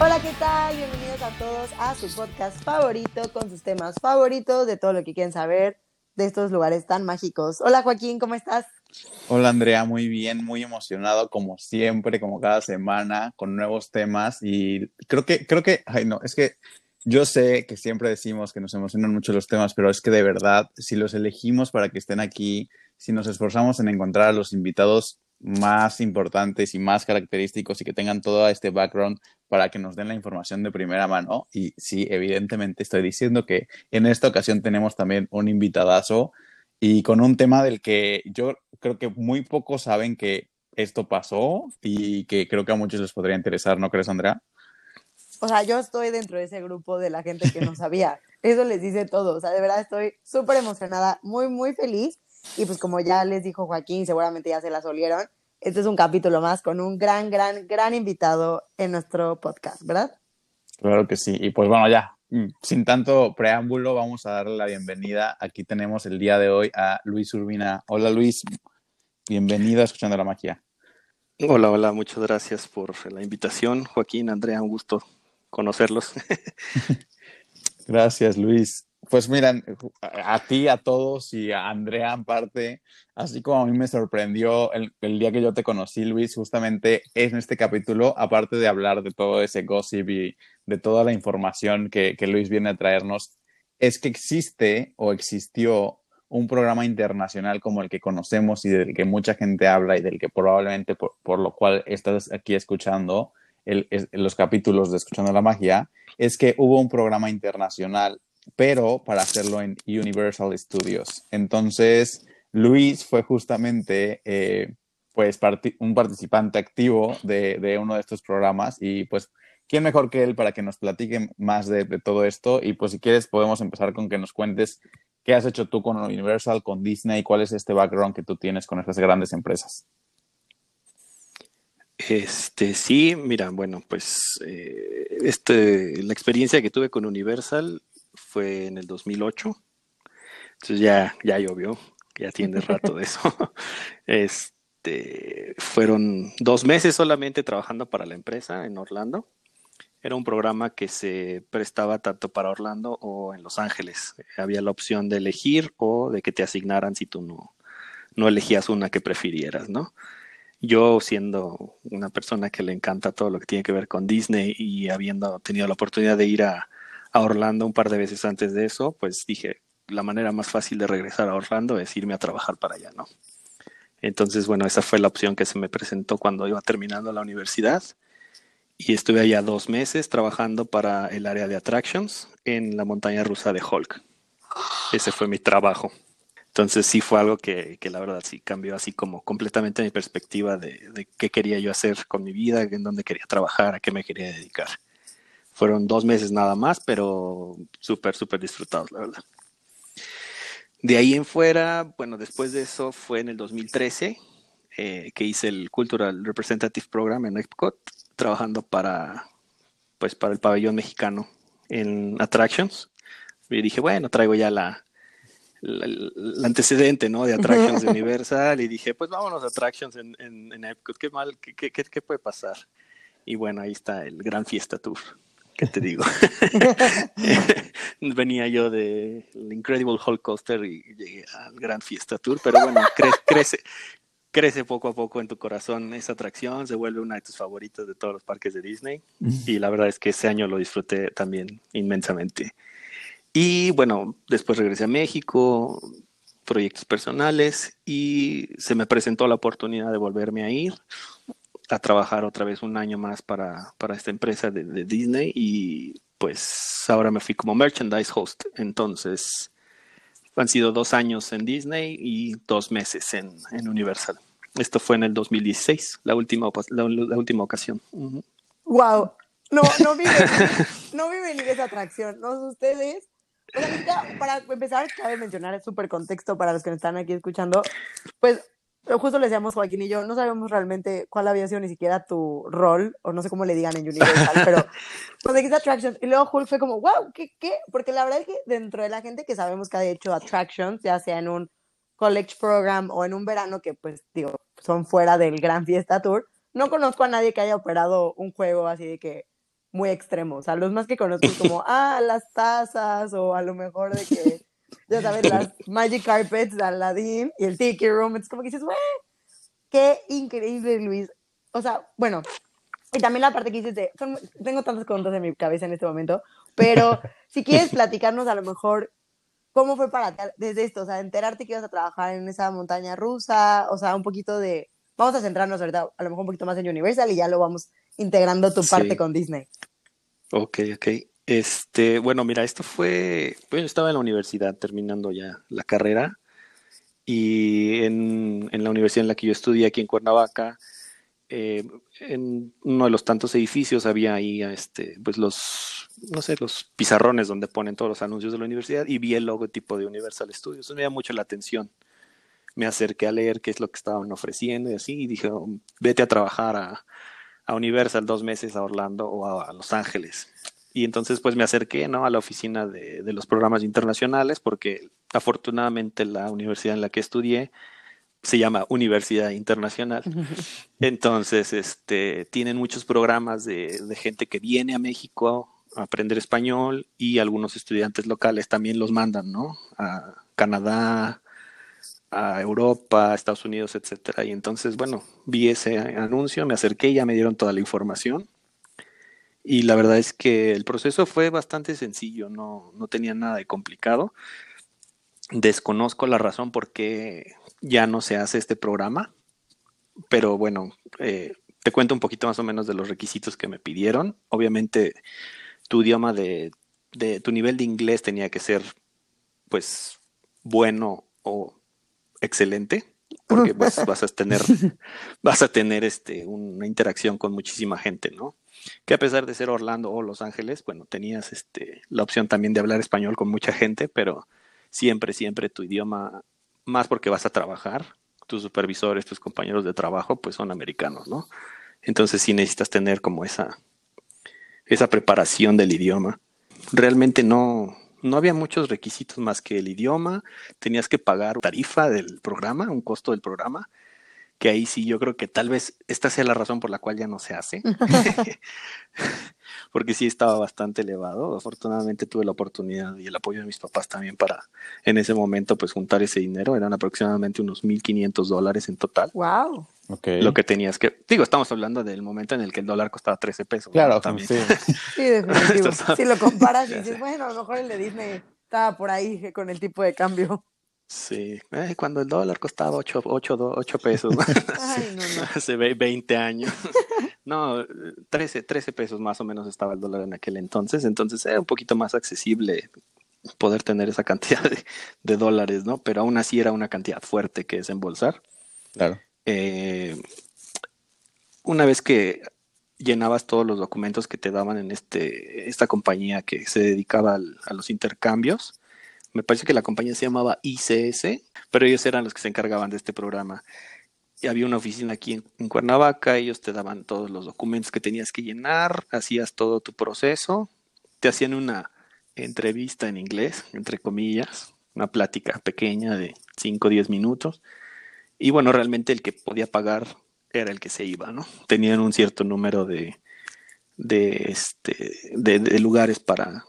Hola, ¿qué tal? Bienvenidos a todos a su podcast favorito con sus temas favoritos de todo lo que quieren saber de estos lugares tan mágicos. Hola Joaquín, ¿cómo estás? Hola Andrea, muy bien, muy emocionado como siempre, como cada semana, con nuevos temas y creo que, creo que, ay no, es que yo sé que siempre decimos que nos emocionan mucho los temas, pero es que de verdad, si los elegimos para que estén aquí, si nos esforzamos en encontrar a los invitados más importantes y más característicos y que tengan todo este background para que nos den la información de primera mano. Y sí, evidentemente estoy diciendo que en esta ocasión tenemos también un invitadazo y con un tema del que yo creo que muy pocos saben que esto pasó y que creo que a muchos les podría interesar, ¿no crees, Andrea? O sea, yo estoy dentro de ese grupo de la gente que no sabía. Eso les dice todo. O sea, de verdad estoy súper emocionada, muy, muy feliz. Y pues como ya les dijo Joaquín, seguramente ya se las olieron, este es un capítulo más con un gran, gran, gran invitado en nuestro podcast, ¿verdad? Claro que sí. Y pues bueno, ya, mm, sin tanto preámbulo, vamos a darle la bienvenida. Aquí tenemos el día de hoy a Luis Urbina. Hola Luis, bienvenido a Escuchando la Magia. Hola, hola, muchas gracias por la invitación. Joaquín, Andrea, un gusto conocerlos. gracias, Luis. Pues miran, a ti, a todos y a Andrea en parte, así como a mí me sorprendió el, día que yo te conocí, Luis, justamente en este capítulo, aparte de hablar de todo ese gossip y de toda la información que, Luis viene a traernos, es que existe o existió un programa internacional como el que conocemos y del que mucha gente habla y del que probablemente por, lo cual estás aquí escuchando los capítulos de Escuchando la Magia, es que hubo un programa internacional pero para hacerlo en Universal Studios. Entonces, Luis fue justamente eh, pues un participante activo de, uno de estos programas y pues, ¿quién mejor que él para que nos platique más de, todo esto? Y pues si quieres podemos empezar con que nos cuentes qué has hecho tú con Universal, con Disney, cuál es este background que tú tienes con estas grandes empresas. Este, sí, mira, bueno, pues eh, este, la experiencia que tuve con Universal fue en el 2008. Entonces ya, ya llovió, ya tiene rato de eso. Este, fueron dos meses solamente trabajando para la empresa en Orlando. Era un programa que se prestaba tanto para Orlando o en Los Ángeles. Había la opción de elegir o de que te asignaran si tú no, no elegías una que prefirieras, ¿no? Yo siendo una persona que le encanta todo lo que tiene que ver con Disney y habiendo tenido la oportunidad de ir a, a Orlando un par de veces antes de eso, pues dije, la manera más fácil de regresar a Orlando es irme a trabajar para allá, ¿no? Entonces, bueno, esa fue la opción que se me presentó cuando iba terminando la universidad. Y estuve allá dos meses trabajando para el área de attractions en la montaña rusa de Hulk. Ese fue mi trabajo. Entonces sí fue algo que, que la verdad sí cambió así como completamente mi perspectiva de, de, qué quería yo hacer con mi vida, en dónde quería trabajar, a qué me quería dedicar. Fueron dos meses nada más, pero súper, súper disfrutados, la verdad. De ahí en fuera, bueno, después de eso fue en el 2013 eh, que hice el Cultural Representative Program en Epcot, trabajando para, pues, para el pabellón mexicano en Attractions. Y dije, bueno, traigo ya la, el antecedente, ¿no? De Attractions de Universal y dije, pues vámonos a Attractions en, en, Epcot, qué mal, qué, qué, qué puede pasar. Y bueno, ahí está el Gran Fiesta Tour. ¿Qué te digo? Venía yo de Incredible Hulk Coaster y llegué al Gran Fiesta Tour, pero bueno, crece, crece poco a poco en tu corazón esa atracción, se vuelve una de tus favoritas de todos los parques de Disney y la verdad es que ese año lo disfruté también inmensamente. Y bueno, después regresé a México, proyectos personales y se me presentó la oportunidad de volverme a ir a trabajar otra vez un año más para, para esta empresa de, Disney y pues ahora me fui como merchandise host. Entonces han sido dos años en Disney y dos meses en, en Universal. Esto fue en el 2016, la última, la, la última ocasión. Wow, no, no vi venir, no vi venir esa atracción. No sé ustedes. Sea, para empezar, cabe mencionar, es súper contexto para los que nos están aquí escuchando. Pues justo le decíamos Joaquín y yo, no sabemos realmente cuál había sido ni siquiera tu rol, o no sé cómo le digan en Universal, pero cuando dijiste Attractions, y luego Hulk fue como, wow, ¿qué, ¿qué? Porque la verdad es que dentro de la gente que sabemos que ha hecho Attractions, ya sea en un college program o en un verano que, pues, digo, son fuera del Gran Fiesta Tour, no conozco a nadie que haya operado un juego así de que muy extremo. O sea, los más que conozco es como, ah, las tazas, o a lo mejor de que, ya sabes, las Magic Carpets de Aladdin y el Tiki Room. Es como que dices, güey, qué increíble, Luis. O sea, bueno, y también la parte que dices de, tengo tantas preguntas en mi cabeza en este momento, pero si quieres platicarnos a lo mejor cómo fue para ti desde esto, o sea, enterarte que ibas a trabajar en esa montaña rusa, o sea, un poquito de, vamos a centrarnos ahorita a lo mejor un poquito más en Universal y ya lo vamos integrando tu parte con Disney. Ok, ok. Este, bueno, mira, esto fue, estaba en la universidad terminando ya la carrera y en, la universidad en la que yo estudié aquí en Cuernavaca, eh, en uno de los tantos edificios había ahí, este, pues los, no sé, los pizarrones donde ponen todos los anuncios de la universidad y vi el logotipo de Universal Studios. Me llamó mucho la atención. Me acerqué a leer qué es lo que estaban ofreciendo y así, y dije, oh, vete a trabajar a Universal dos meses a Orlando o a, Los Ángeles. Y entonces pues me acerqué ¿no? a la oficina de, de, los programas internacionales porque afortunadamente la universidad en la que estudié se llama Universidad Internacional. Entonces, este, tienen muchos programas de, de gente que viene a México a aprender español y algunos estudiantes locales también los mandan, ¿no? A Canadá, a Europa, a Estados Unidos, etcétera. Y entonces, bueno, vi ese anuncio, me acerqué y ya me dieron toda la información. Y la verdad es que el proceso fue bastante sencillo, no, no tenía nada de complicado. Desconozco la razón por qué ya no se hace este programa, pero bueno, eh, te cuento un poquito más o menos de los requisitos que me pidieron. Obviamente, tu idioma de, de tu nivel de inglés tenía que ser, pues, bueno o excelente, porque pues, vas a tener, vas a tener este, una interacción con muchísima gente, ¿no? Que a pesar de ser Orlando o Los Ángeles, bueno, tenías este, la opción también de hablar español con mucha gente, pero siempre, siempre tu idioma, más porque vas a trabajar, tus supervisores, tus compañeros de trabajo, pues son americanos, ¿no? Entonces sí necesitas tener como esa, esa preparación del idioma. Realmente no, no había muchos requisitos más que el idioma, tenías que pagar tarifa del programa, un costo del programa, que ahí sí yo creo que tal vez esta sea la razón por la cual ya no se hace, porque sí estaba bastante elevado. Afortunadamente tuve la oportunidad y el apoyo de mis papás también para en ese momento pues juntar ese dinero, eran aproximadamente unos 1.500 dólares en total. ¡Wow! Lo que tenías que, digo, estamos hablando del momento en el que el dólar costaba 13 pesos. Claro, también. Sí, sí definitivo. si lo comparas y dices, bueno, a lo mejor el de Disney estaba por ahí con el tipo de cambio. Sí, eh, cuando el dólar costaba 8, 8, 8 pesos, Ay, no, no. hace 20 años. No, 13, 13 pesos más o menos estaba el dólar en aquel entonces, entonces era un poquito más accesible poder tener esa cantidad de, de dólares, ¿no? Pero aún así era una cantidad fuerte que desembolsar. Claro. Eh, una vez que llenabas todos los documentos que te daban en este, esta compañía que se dedicaba a los intercambios, me parece que la compañía se llamaba ICS, pero ellos eran los que se encargaban de este programa. Y había una oficina aquí en, Cuernavaca, ellos te daban todos los documentos que tenías que llenar, hacías todo tu proceso, te hacían una entrevista en inglés, entre comillas, una plática pequeña de 5 o 10 minutos y bueno, realmente el que podía pagar era el que se iba, ¿no? Tenían un cierto número de, de, este, de, lugares para,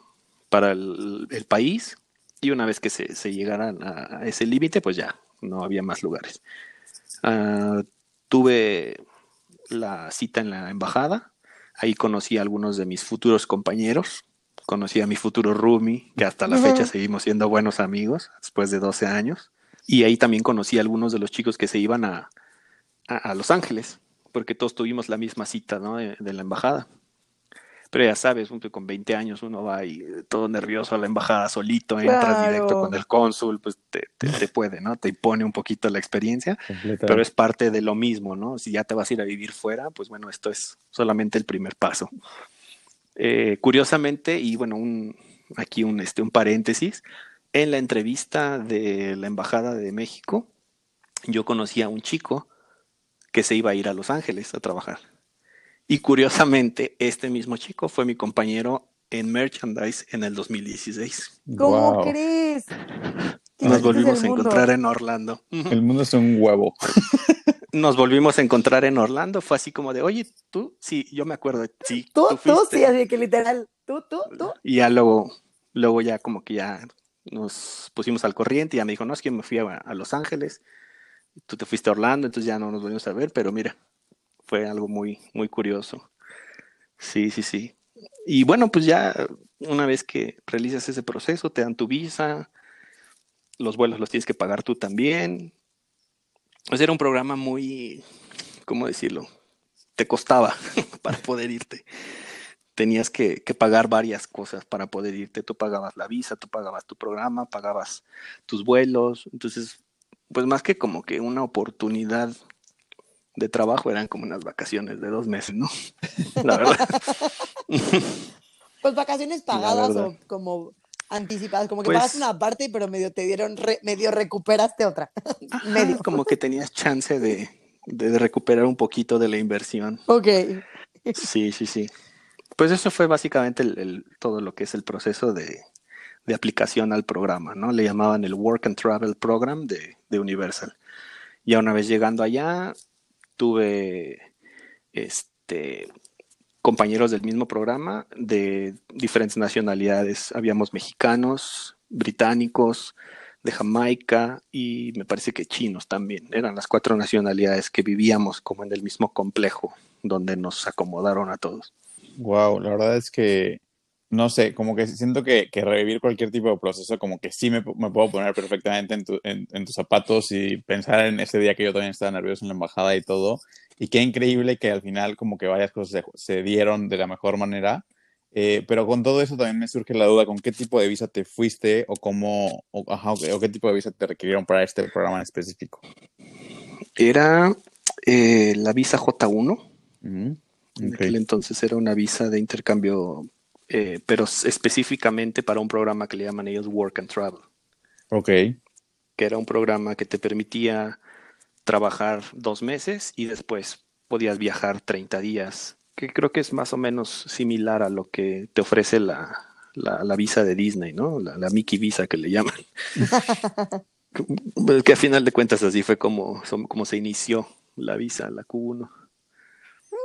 para el, país y una vez que se, se llegaran a, ese límite, pues ya no había más lugares. Uh, tuve la cita en la embajada, ahí conocí a algunos de mis futuros compañeros, conocí a mi futuro roomie, que hasta la fecha seguimos siendo buenos amigos después de 12 años. Y ahí también conocí a algunos de los chicos que se iban a, a, Los Ángeles, porque todos tuvimos la misma cita ¿no? de, la embajada. Pero ya sabes, con 20 años uno va y todo nervioso a la embajada solito, entras directo con el cónsul, pues te, te, puede, ¿no? Te impone un poquito la experiencia, pero es parte de lo mismo, ¿no? Si ya te vas a ir a vivir fuera, pues bueno, esto es solamente el primer paso. Eh, curiosamente, y bueno, un, aquí un, este, un paréntesis, en la entrevista de la Embajada de México, yo conocí a un chico que se iba a ir a Los Ángeles a trabajar. Y curiosamente, este mismo chico fue mi compañero en merchandise en el 2016. ¿Cómo crees? Nos volvimos a encontrar en Orlando. El mundo es un huevo. Nos volvimos a encontrar en Orlando. Fue así como de, oye, tú, sí, yo me acuerdo. Sí, tú, tú, sí, así que literal, tú, tú, tú. Y ya luego, luego ya como que ya nos pusimos al corriente y ya me dijo, no, es que me fui a, a Los Ángeles. Tú te fuiste a Orlando, entonces ya no nos volvimos a ver, pero mira, fue algo muy, muy curioso. Sí, sí, sí. Y bueno, pues ya una vez que realizas ese proceso, te dan tu visa, los vuelos los tienes que pagar tú también. Pues era un programa muy, ¿cómo decirlo? Te costaba para poder irte. Tenías que, que, pagar varias cosas para poder irte. Tú pagabas la visa, tú pagabas tu programa, pagabas tus vuelos. Entonces, pues más que como que una oportunidad de trabajo eran como unas vacaciones de dos meses, ¿no? La verdad. pues vacaciones pagadas o como anticipadas, como que pues, pagas una parte, pero medio te dieron, medio recuperaste otra. medio. Como que tenías chance de, de, recuperar un poquito de la inversión. Ok. Sí, sí, sí. Pues eso fue básicamente el, todo lo que es el proceso de, de, aplicación al programa, ¿no? Le llamaban el Work and Travel Program de, de Universal. Ya una vez llegando allá, tuve este, compañeros del mismo programa de diferentes nacionalidades. Habíamos mexicanos, británicos, de Jamaica y me parece que chinos también. Eran las cuatro nacionalidades que vivíamos como en el mismo complejo donde nos acomodaron a todos. Wow, la verdad es que no sé, como que siento que, revivir cualquier tipo de proceso, como que sí me, puedo poner perfectamente en, tus zapatos y pensar en ese día que yo también estaba nervioso en la embajada y todo. Y qué increíble que al final como que varias cosas se, dieron de la mejor manera. Eh, pero con todo eso también me surge la duda con qué tipo de visa te fuiste o cómo, o, qué tipo de visa te requirieron para este programa en específico. Era eh, la visa J1. En aquel entonces era una visa de intercambio eh, pero específicamente para un programa que le llaman ellos Work and Travel. Ok. Que era un programa que te permitía trabajar dos meses y después podías viajar 30 días, que creo que es más o menos similar a lo que te ofrece la, la, visa de Disney, ¿no? La, Mickey Visa que le llaman. que a final de cuentas así fue como, como se inició la visa, la Q1.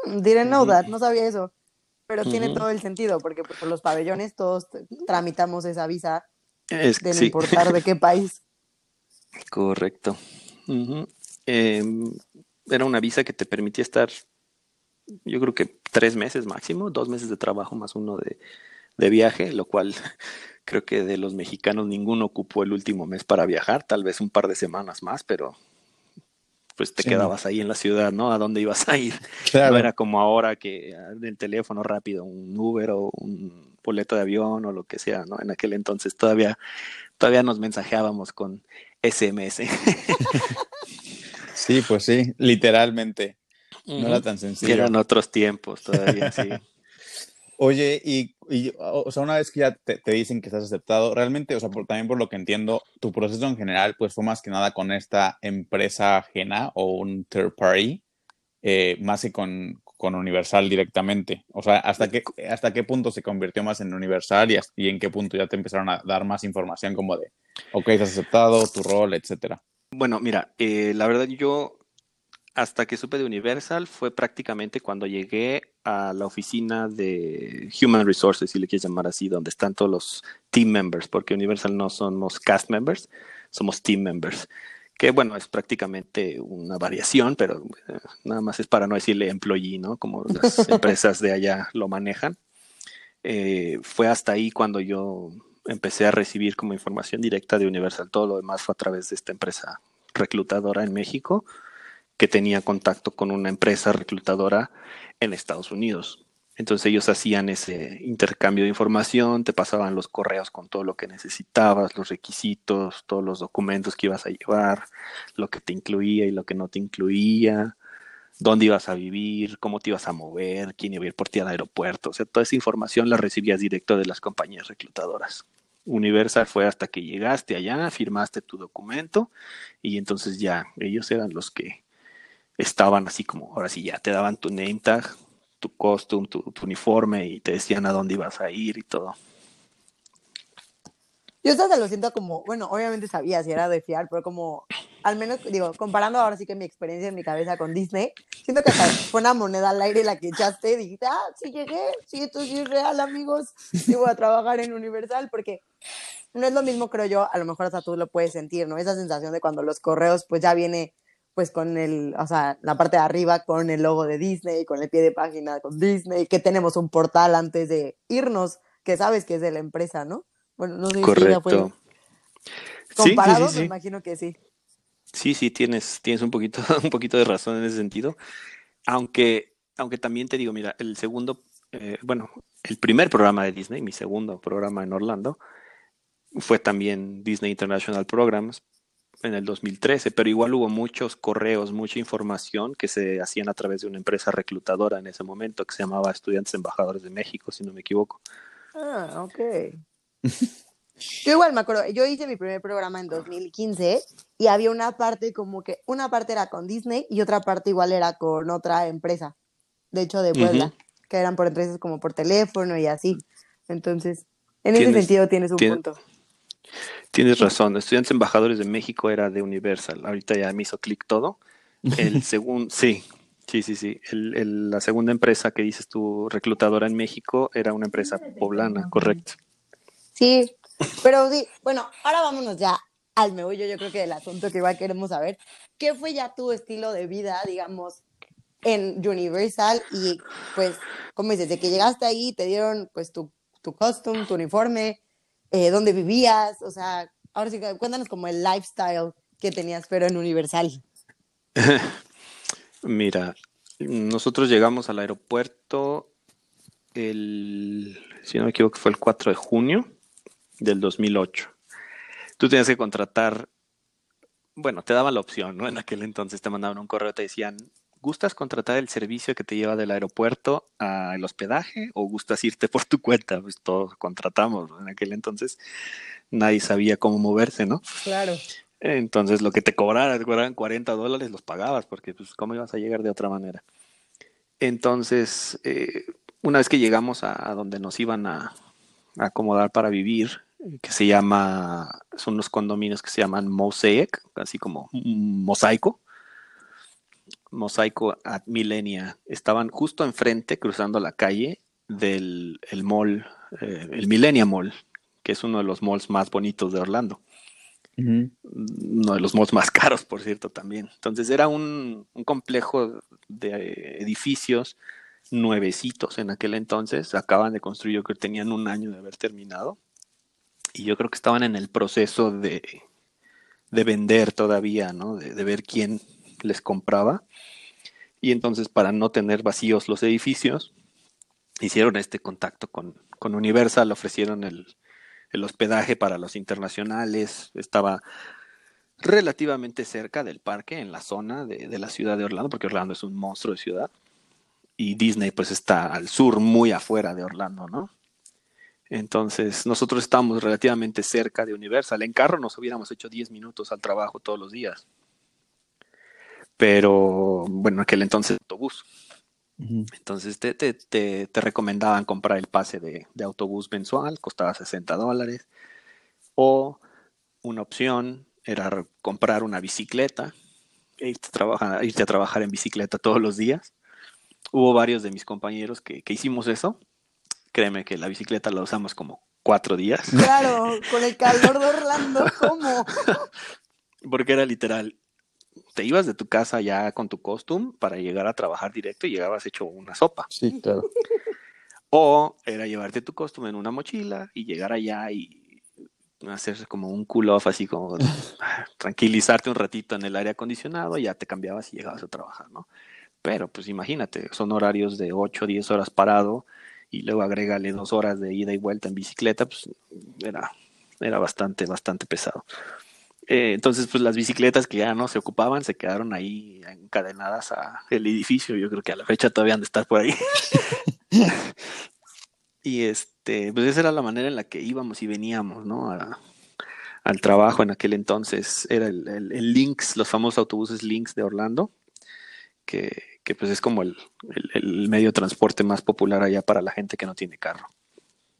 Mm, didn't know that, no sabía eso. Pero tiene todo el sentido, porque por los pabellones todos tramitamos esa visa es, de no importar de qué país. Correcto. Em, era una visa que te permitía estar, yo creo que tres meses máximo, dos meses de trabajo más uno de, de viaje, lo cual creo que de los mexicanos ninguno ocupó el último mes para viajar, tal vez un par de semanas más, pero pues te quedabas ahí en la ciudad, ¿no? ¿A dónde ibas a ir? No era como ahora que ah, del teléfono rápido, un Uber o un boleto de avión o lo que sea, ¿no? En aquel entonces todavía, todavía nos mensajeábamos con SMS. sí, pues sí, literalmente. No era tan sencillo. Eran otros tiempos todavía, sí. Oye, y, o sea, una vez que ya te, dicen que estás aceptado, realmente, o sea, también por lo que entiendo, tu proceso en general, pues fue más que nada con esta empresa ajena o un third party, eh, más que con, con, Universal directamente. O sea, ¿hasta qué, ¿hasta qué punto se convirtió más en Universal y, y en qué punto ya te empezaron a dar más información como de, ok, estás aceptado, tu rol, etcétera? Bueno, mira, eh, la verdad yo hasta que supe de Universal fue prácticamente cuando llegué a la oficina de Human Resources, si le quieres llamar así, donde están todos los team members, porque Universal no somos cast members, somos team members, que bueno, es prácticamente una variación, pero eh, nada más es para no decirle employee, ¿no? Como las empresas de allá lo manejan. Eh, fue hasta ahí cuando yo empecé a recibir como información directa de Universal. Todo lo demás fue a través de esta empresa reclutadora en México que tenía contacto con una empresa reclutadora en Estados Unidos. Entonces ellos hacían ese intercambio de información, te pasaban los correos con todo lo que necesitabas, los requisitos, todos los documentos que ibas a llevar, lo que te incluía y lo que no te incluía, dónde ibas a vivir, cómo te ibas a mover, quién iba a ir por ti al aeropuerto. O sea, toda esa información la recibías directo de las compañías reclutadoras. Universal fue hasta que llegaste allá, firmaste tu documento y entonces ya ellos eran los que estaban así como, ahora sí ya te daban tu name tag, tu costume, tu, tu uniforme y te decían a dónde ibas a ir y todo. Yo hasta lo siento como, bueno, obviamente sabía si era de fiar, pero como, al menos, digo, comparando ahora sí que mi experiencia en mi cabeza con Disney, siento que hasta fue una moneda al aire la que echaste y dijiste, ah, sí llegué, sí, esto sí es real, amigos, sí voy a trabajar en Universal, porque no es lo mismo, creo yo, a lo mejor hasta tú lo puedes sentir, ¿no? Esa sensación de cuando los correos, pues ya viene, pues con el, o sea, la parte de arriba con el logo de Disney, con el pie de página con Disney, que tenemos un portal antes de irnos, que sabes que es de la empresa, ¿no? Bueno, no sé Correcto. si ya fue sí, comparado, sí, sí. me imagino que sí. Sí, sí, tienes, tienes un poquito, un poquito de razón en ese sentido. Aunque, aunque también te digo, mira, el segundo, eh, bueno, el primer programa de Disney, mi segundo programa en Orlando, fue también Disney International Programs en el 2013, pero igual hubo muchos correos, mucha información que se hacían a través de una empresa reclutadora en ese momento que se llamaba Estudiantes Embajadores de México, si no me equivoco. Ah, ok. Yo igual me acuerdo, yo hice mi primer programa en 2015 y había una parte como que, una parte era con Disney y otra parte igual era con otra empresa, de hecho de Puebla, que eran por empresas como por teléfono y así. Entonces, en ese sentido tienes un punto. Tienes razón, Estudiantes Embajadores de México era de Universal. Ahorita ya me hizo clic todo. El segundo, sí, sí, sí, sí. El- el- la segunda empresa que dices tú, reclutadora en México, era una empresa poblana, correcto. Sí, pero sí, bueno, ahora vámonos ya al meollo, yo creo que del asunto que igual queremos saber. ¿Qué fue ya tu estilo de vida, digamos, en Universal? Y pues, como dices, de que llegaste ahí, te dieron pues tu, tu costume, tu uniforme, eh, dónde vivías, o sea, ahora sí cuéntanos como el lifestyle que tenías, pero en Universal. Mira, nosotros llegamos al aeropuerto el, si no me equivoco, fue el 4 de junio del 2008. Tú tenías que contratar, bueno, te daban la opción, ¿no? En aquel entonces te mandaban un correo, te decían, ¿gustas contratar el servicio que te lleva del aeropuerto al hospedaje o gustas irte por tu cuenta? Pues todos contratamos. En aquel entonces nadie sabía cómo moverse, ¿no? Claro. Entonces, lo que te cobraran, te cobraran 40 dólares, los pagabas, porque pues, ¿cómo ibas a llegar de otra manera? Entonces, eh, una vez que llegamos a, a donde nos iban a, a acomodar para vivir, que se llama, son unos condominios que se llaman Mosaic, así como mosaico, Mosaico at Millenia, estaban justo enfrente, cruzando la calle del el mall, eh, el Millenia Mall, que es uno de los malls más bonitos de Orlando uno de los malls más caros, por cierto, también. Entonces era un, un complejo de edificios nuevecitos en aquel entonces. Acaban de construir, yo creo que tenían un año de haber terminado. Y yo creo que estaban en el proceso de, de vender todavía, ¿no? De, de ver quién les compraba. Y entonces, para no tener vacíos los edificios, hicieron este contacto con, con Universal, ofrecieron el, el hospedaje para los internacionales, estaba relativamente cerca del parque, en la zona de, de, la ciudad de Orlando, porque Orlando es un monstruo de ciudad, y Disney pues está al sur, muy afuera de Orlando, ¿no? Entonces nosotros estábamos relativamente cerca de Universal, en carro nos hubiéramos hecho 10 minutos al trabajo todos los días, pero bueno, en aquel entonces autobús. Entonces te, te, te, te, recomendaban comprar el pase de, de, autobús mensual, costaba 60 dólares. O una opción era comprar una bicicleta, e irte a, trabajar, irte a trabajar en bicicleta todos los días. Hubo varios de mis compañeros que, que hicimos eso. Créeme que la bicicleta la usamos como cuatro días. Claro, con el calor de Orlando, ¿cómo? Porque era literal, te ibas de tu casa ya con tu costume para llegar a trabajar directo y llegabas hecho una sopa. Sí, claro. O era llevarte tu costume en una mochila y llegar allá y hacer como un cool off, así como tranquilizarte un ratito en el aire acondicionado y ya te cambiabas y llegabas a trabajar, ¿no? Pero pues imagínate, son horarios de 8 o 10 horas parado y luego agrégale dos horas de ida y vuelta en bicicleta, pues era, era bastante, bastante pesado. Eh, entonces, pues las bicicletas que ya no se ocupaban se quedaron ahí encadenadas a el edificio. Yo creo que a la fecha todavía han de estar por ahí. y este, pues esa era la manera en la que íbamos y veníamos, ¿no? al trabajo en aquel entonces. Era el, el, Lynx, los famosos autobuses Lynx de Orlando, que, que pues es como el, el, medio de transporte más popular allá para la gente que no tiene carro.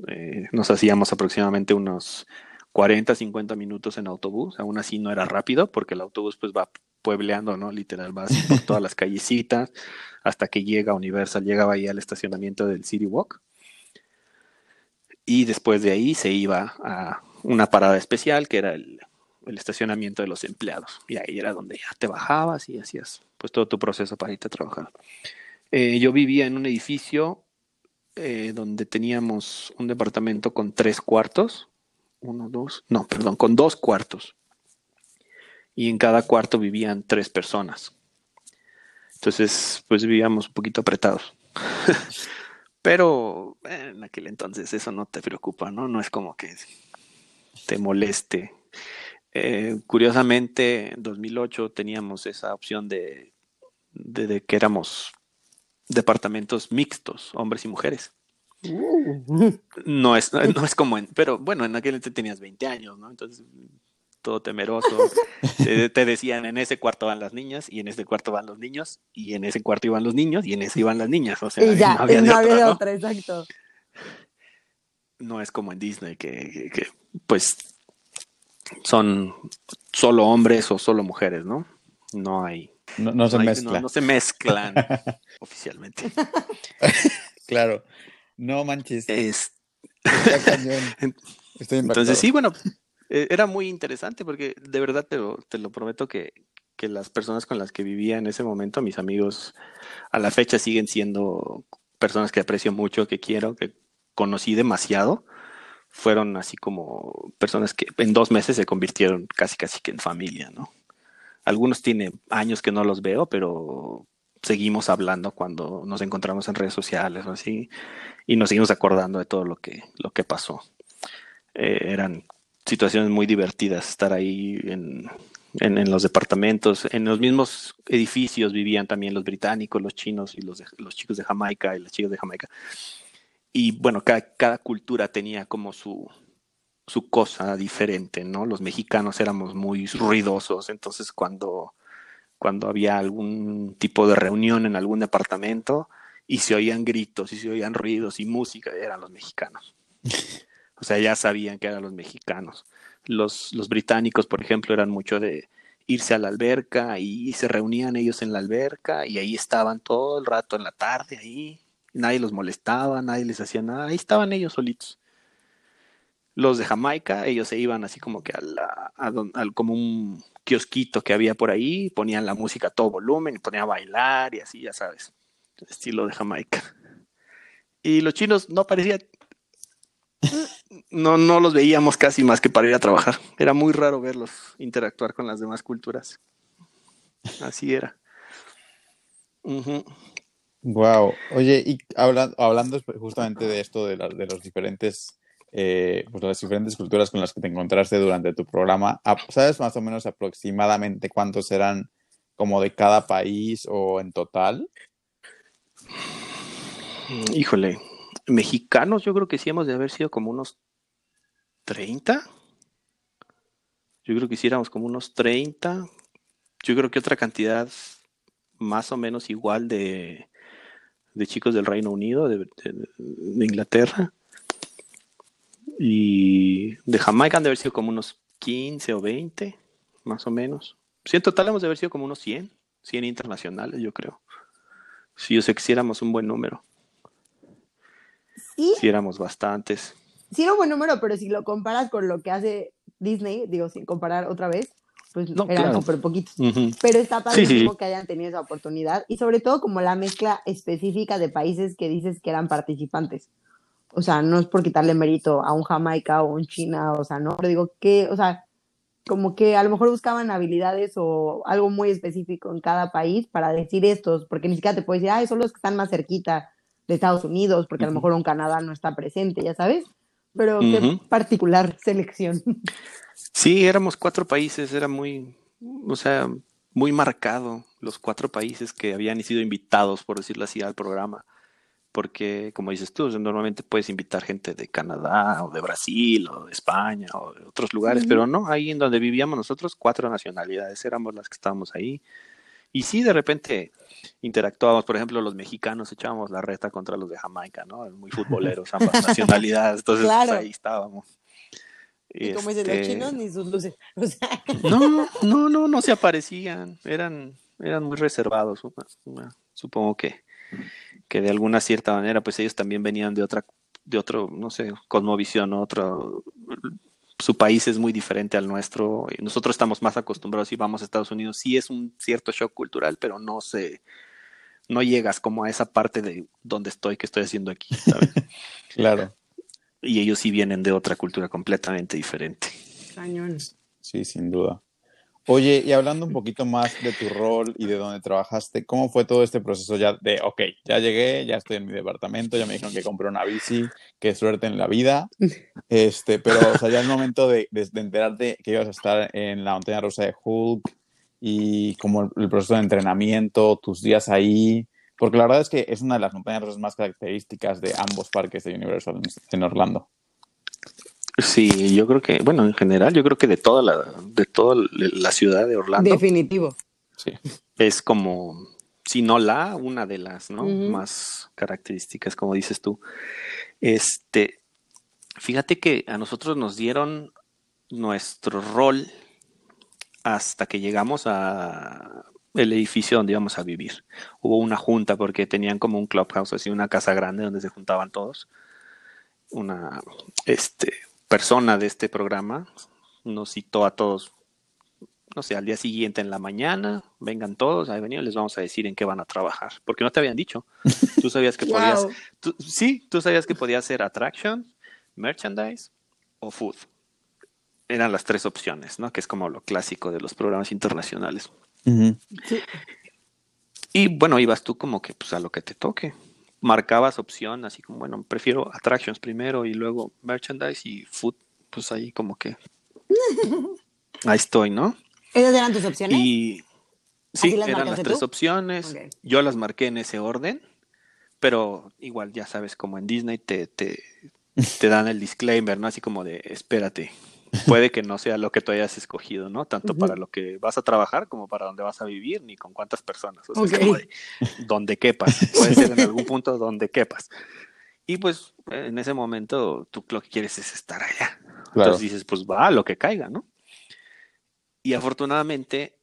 Eh, nos hacíamos aproximadamente unos 40, 50 minutos en autobús, aún así no era rápido porque el autobús pues va puebleando, ¿no? Literal, va por todas las callecitas hasta que llega a Universal, llegaba ahí al estacionamiento del City Walk. Y después de ahí se iba a una parada especial que era el, estacionamiento de los empleados. Y ahí era donde ya te bajabas y hacías pues todo tu proceso para irte a trabajar. Eh, yo vivía en un edificio eh, donde teníamos un departamento con tres cuartos, uno, dos, no, perdón, con dos cuartos. Y en cada cuarto vivían tres personas. Entonces, pues vivíamos un poquito apretados. Pero en aquel entonces eso no te preocupa, ¿no? No es como que te moleste. Eh, curiosamente, en 2008 teníamos esa opción de, de, que éramos departamentos mixtos, hombres y mujeres. Uh. No es, no es como en, pero bueno, en aquel entonces tenías 20 años, ¿no? Entonces, todo temeroso. te, decían, en ese cuarto van las niñas, y en ese cuarto van los niños, y en ese cuarto iban los niños, y en ese iban las niñas. O sea, y ya, no había, otra, exacto. No es como en Disney, que, que, pues son solo hombres o solo mujeres, ¿no? No hay. No, se mezclan. No, se mezclan oficialmente. claro. No manches. Es... Entonces, sí, bueno, e, era muy interesante porque de verdad te lo, te lo prometo que, que, las personas con las que vivía en ese momento, mis amigos, a la fecha siguen siendo personas que aprecio mucho, que quiero, que conocí demasiado. Fueron así como personas que en dos meses se convirtieron casi casi que en familia, ¿no? Algunos tienen años que no los veo, pero seguimos hablando cuando nos encontramos en redes sociales o así y nos seguimos acordando de todo lo que, lo que pasó. Eh, eran situaciones muy divertidas estar ahí en, en, los departamentos. En los mismos edificios vivían también los británicos, los chinos y los, los chicos de Jamaica y las chicas de Jamaica. Y bueno, cada, cada cultura tenía como su, su cosa diferente, ¿no? Los mexicanos éramos muy ruidosos, entonces cuando, cuando había algún tipo de reunión en algún departamento y se oían gritos y se oían ruidos y música, eran los mexicanos. O sea, ya sabían que eran los mexicanos. Los, los británicos, por ejemplo, eran mucho de irse a la alberca y se reunían ellos en la alberca y ahí estaban todo el rato en la tarde ahí. Nadie los molestaba, nadie les hacía nada. Ahí estaban ellos solitos. Los de Jamaica, ellos se iban así como que a la, a, como un kiosquito que había por ahí, ponían la música a todo volumen y ponían a bailar y así, ya sabes, estilo de Jamaica. Y los chinos no parecían no, no los veíamos casi más que para ir a trabajar. Era muy raro verlos interactuar con las demás culturas. Así era. Wow. Oye, y hablando, justamente de esto, de, de los diferentes, eh, pues las diferentes culturas con las que te encontraste durante tu programa, ¿sabes más o menos aproximadamente cuántos eran como de cada país o en total? Híjole, mexicanos, yo creo que sí hemos de haber sido como unos 30. Yo creo que hiciéramos como unos 30. Yo creo que otra cantidad más o menos igual de, de chicos del Reino Unido, de, Inglaterra. Y de Jamaica han de haber sido como unos 15 o 20, más o menos. Sí, en total hemos de haber sido como unos 100, 100 internacionales, yo creo. Si yo sé que hiciéramos un buen número. Si éramos bastantes. Sí era un buen número, pero si lo comparas con lo que hace Disney, digo, sin comparar otra vez, pues eran súper poquitos. Pero está padrísimo que hayan tenido esa oportunidad y sobre todo como la mezcla específica de países que dices que eran participantes. O sea, no es por quitarle mérito a un Jamaica o un China, o sea, no, pero digo que, o sea, como que a lo mejor buscaban habilidades o algo muy específico en cada país para decir estos, porque ni siquiera te puedes decir, ah, son los que están más cerquita de Estados Unidos, porque a lo mejor un Canadá no está presente, ya sabes. Pero qué particular selección. Sí, éramos cuatro países, era muy, o sea, muy marcado los cuatro países que habían sido invitados, por decirlo así, al programa. Porque, como dices tú, normalmente puedes invitar gente de Canadá o de Brasil o de España o de otros lugares, pero no, ahí en donde vivíamos nosotros, cuatro nacionalidades éramos las que estábamos ahí. Y sí, de repente interactuábamos, por ejemplo, los mexicanos echábamos la reta contra los de Jamaica, ¿no? Muy futboleros, ambas nacionalidades, entonces pues, ahí estábamos. Y como dicen los este chinos, ni sus luces. No, no, no, no se aparecían. Eran, eran muy reservados. Supongo que, que de alguna cierta manera, pues ellos también venían de otra, de otro, no sé, cosmovisión, otro. Su país es muy diferente al nuestro. Y nosotros estamos más acostumbrados y vamos a Estados Unidos. Sí es un cierto shock cultural, pero no se, no llegas como a esa parte de donde estoy, que estoy haciendo aquí, claro y ellos sí vienen de otra cultura completamente diferente. Cañón. Sí, sin duda. Oye, y hablando un poquito más de tu rol y de dónde trabajaste, ¿cómo fue todo este proceso ya de, ok, ya llegué, ya estoy en mi departamento, ya me dijeron que compré una bici, qué suerte en la vida, este, pero, o sea, ya el momento de, de, enterarte que ibas a estar en la montaña rusa de Hulk y como el, el proceso de entrenamiento, tus días ahí, porque la verdad es que es una de las montañas rusas más características de ambos parques de Universal en Orlando. Sí, yo creo que, bueno, en general, yo creo que de toda la, de toda la ciudad de Orlando. Definitivo. Sí. Es como, si no la, una de las, ¿no? Más características, como dices tú. Este, fíjate que a nosotros nos dieron nuestro rol hasta que llegamos a el edificio donde íbamos a vivir. Hubo una junta porque tenían como un clubhouse, así una casa grande donde se juntaban todos. Una este, persona de este programa nos citó a todos, no sé, al día siguiente en la mañana, vengan todos, ahí venimos, les vamos a decir en qué van a trabajar, porque no te habían dicho. Tú sabías que podías, sí, tú sabías que podías hacer attraction, merchandise o food. Eran las tres opciones, ¿no? Que es como lo clásico de los programas internacionales. Y bueno, ibas tú como que pues a lo que te toque. Marcabas opción, así como, bueno, prefiero attractions primero y luego merchandise y food, pues ahí como que... ahí estoy, ¿no? ¿Esas eran tus opciones? Y sí, eran las tres opciones. Yo las marqué en ese orden, pero igual ya sabes, como en Disney te, te, te dan el disclaimer, ¿no? Así como de, espérate, puede que no sea lo que tú hayas escogido, ¿no? Tanto para lo que vas a trabajar como para dónde vas a vivir, ni con cuántas personas. O sea, como de donde quepas. Puede ser en algún punto donde quepas. Y pues en ese momento tú lo que quieres es estar allá. Entonces dices, pues va, lo que caiga, ¿no? Y afortunadamente,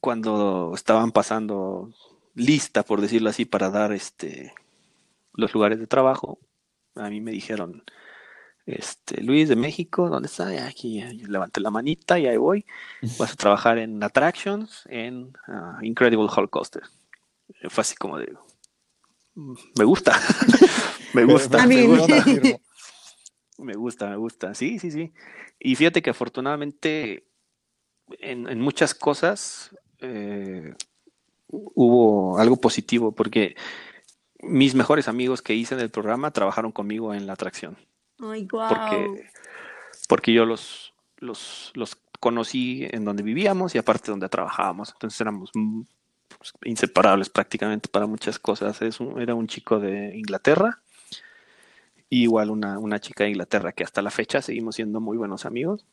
cuando estaban pasando lista, por decirlo así, para dar este los lugares de trabajo, a mí me dijeron, este, Luis de México, ¿dónde está? Aquí levanté la manita y ahí voy. Vas a trabajar en Attractions, en ah, Incredible Hulk Coaster. Fue así como de, mm, me gusta, me gusta. me gusta. me gusta, me gusta. Sí, sí, sí. Y fíjate que afortunadamente en, muchas cosas eh, hubo algo positivo porque mis mejores amigos que hice en el programa trabajaron conmigo en la atracción. Porque, porque yo los, los, los conocí en donde vivíamos y aparte donde trabajábamos. Entonces éramos pues, inseparables prácticamente para muchas cosas. Es era un chico de Inglaterra, y igual una, una chica de Inglaterra que hasta la fecha seguimos siendo muy buenos amigos.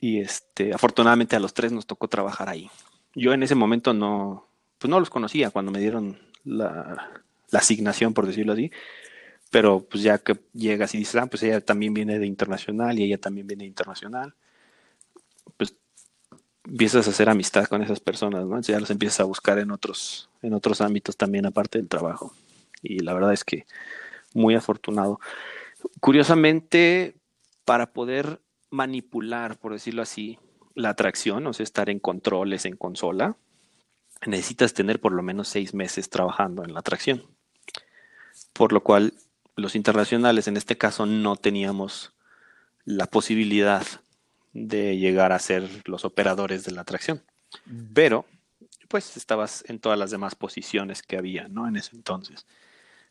Y este, afortunadamente a los tres nos tocó trabajar ahí. Yo en ese momento no, pues no los conocía cuando me dieron la, la asignación, por decirlo así pero pues ya que llegas y dices, ah, pues ella también viene de internacional y ella también viene de internacional, pues empiezas a hacer amistad con esas personas, ¿no? ya las empiezas a buscar en otros, en otros ámbitos también aparte del trabajo. Y la verdad es que muy afortunado. Curiosamente, para poder manipular, por decirlo así, la atracción, o sea, estar en controles, en consola, necesitas tener por lo menos seis meses trabajando en la atracción. Por lo cual los internacionales en este caso no teníamos la posibilidad de llegar a ser los operadores de la atracción. Pero, pues estabas en todas las demás posiciones que había, ¿no? En ese entonces.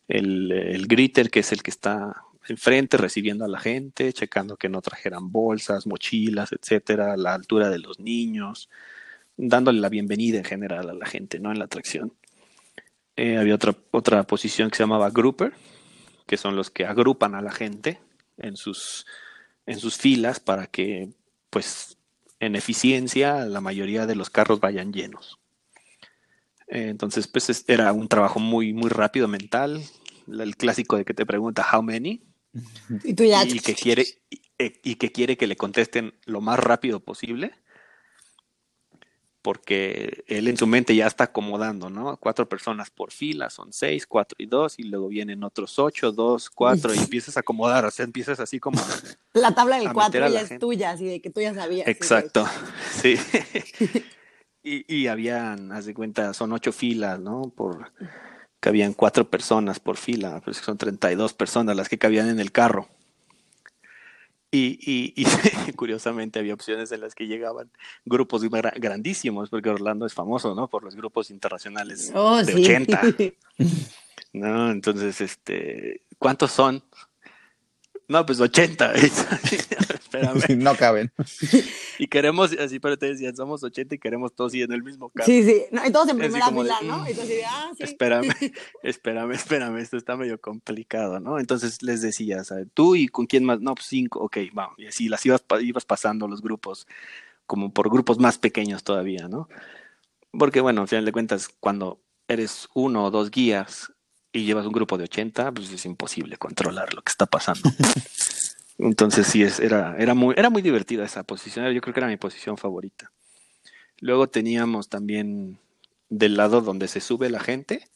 El, el greeter, que es el que está enfrente recibiendo a la gente, checando que no trajeran bolsas, mochilas, etcétera, la altura de los niños, dándole la bienvenida en general a la gente, ¿no? En la atracción. Eh, había otra, otra posición que se llamaba grouper, que son los que agrupan a la gente en sus, en sus filas para que, pues, en eficiencia, la mayoría de los carros vayan llenos. Eh, entonces, pues, era un trabajo muy, muy rápido mental. El clásico de que te pregunta how many. Y tú ya. Y que quiere, y, y que quiere que le contesten lo más rápido posible porque él en su mente ya está acomodando, ¿no? Cuatro personas por fila, son seis, cuatro y dos, y luego vienen otros ocho, dos, cuatro, y empiezas a acomodar, o sea, empiezas así como... La tabla del cuatro ya es tuya, así de que tú ya sabías. Exacto, sí. y, y habían, haz de cuenta, son ocho filas, ¿no? Por que habían cuatro personas por fila, pues son 32 personas las que cabían en el carro. Y, y, y, curiosamente había opciones en las que llegaban grupos grandísimos, porque Orlando es famoso, ¿no? Por los grupos internacionales oh, de sí. 80. ¿No? Entonces, este, ¿cuántos son? No, pues 80. Espérame. Sí, no caben. Y queremos, así pero te decían, somos 80 y queremos todos ir en el mismo carro. Sí, sí. No, y todos en primera fila, ¿no? mm, Y así de, ah, sí. Espérame, espérame, espérame, esto está medio complicado, ¿no? Entonces les decía, ¿sabes? tú y con quién más, no, pues cinco, ok, vamos, y así las ibas, ibas pasando los grupos, como por grupos más pequeños todavía, ¿no? Porque bueno, al final de cuentas, cuando eres uno o dos guías y llevas un grupo de 80, pues es imposible controlar lo que está pasando. Entonces sí, es, era, era, muy, era muy divertida esa posición, yo creo que era mi posición favorita. Luego teníamos también del lado donde se sube la gente,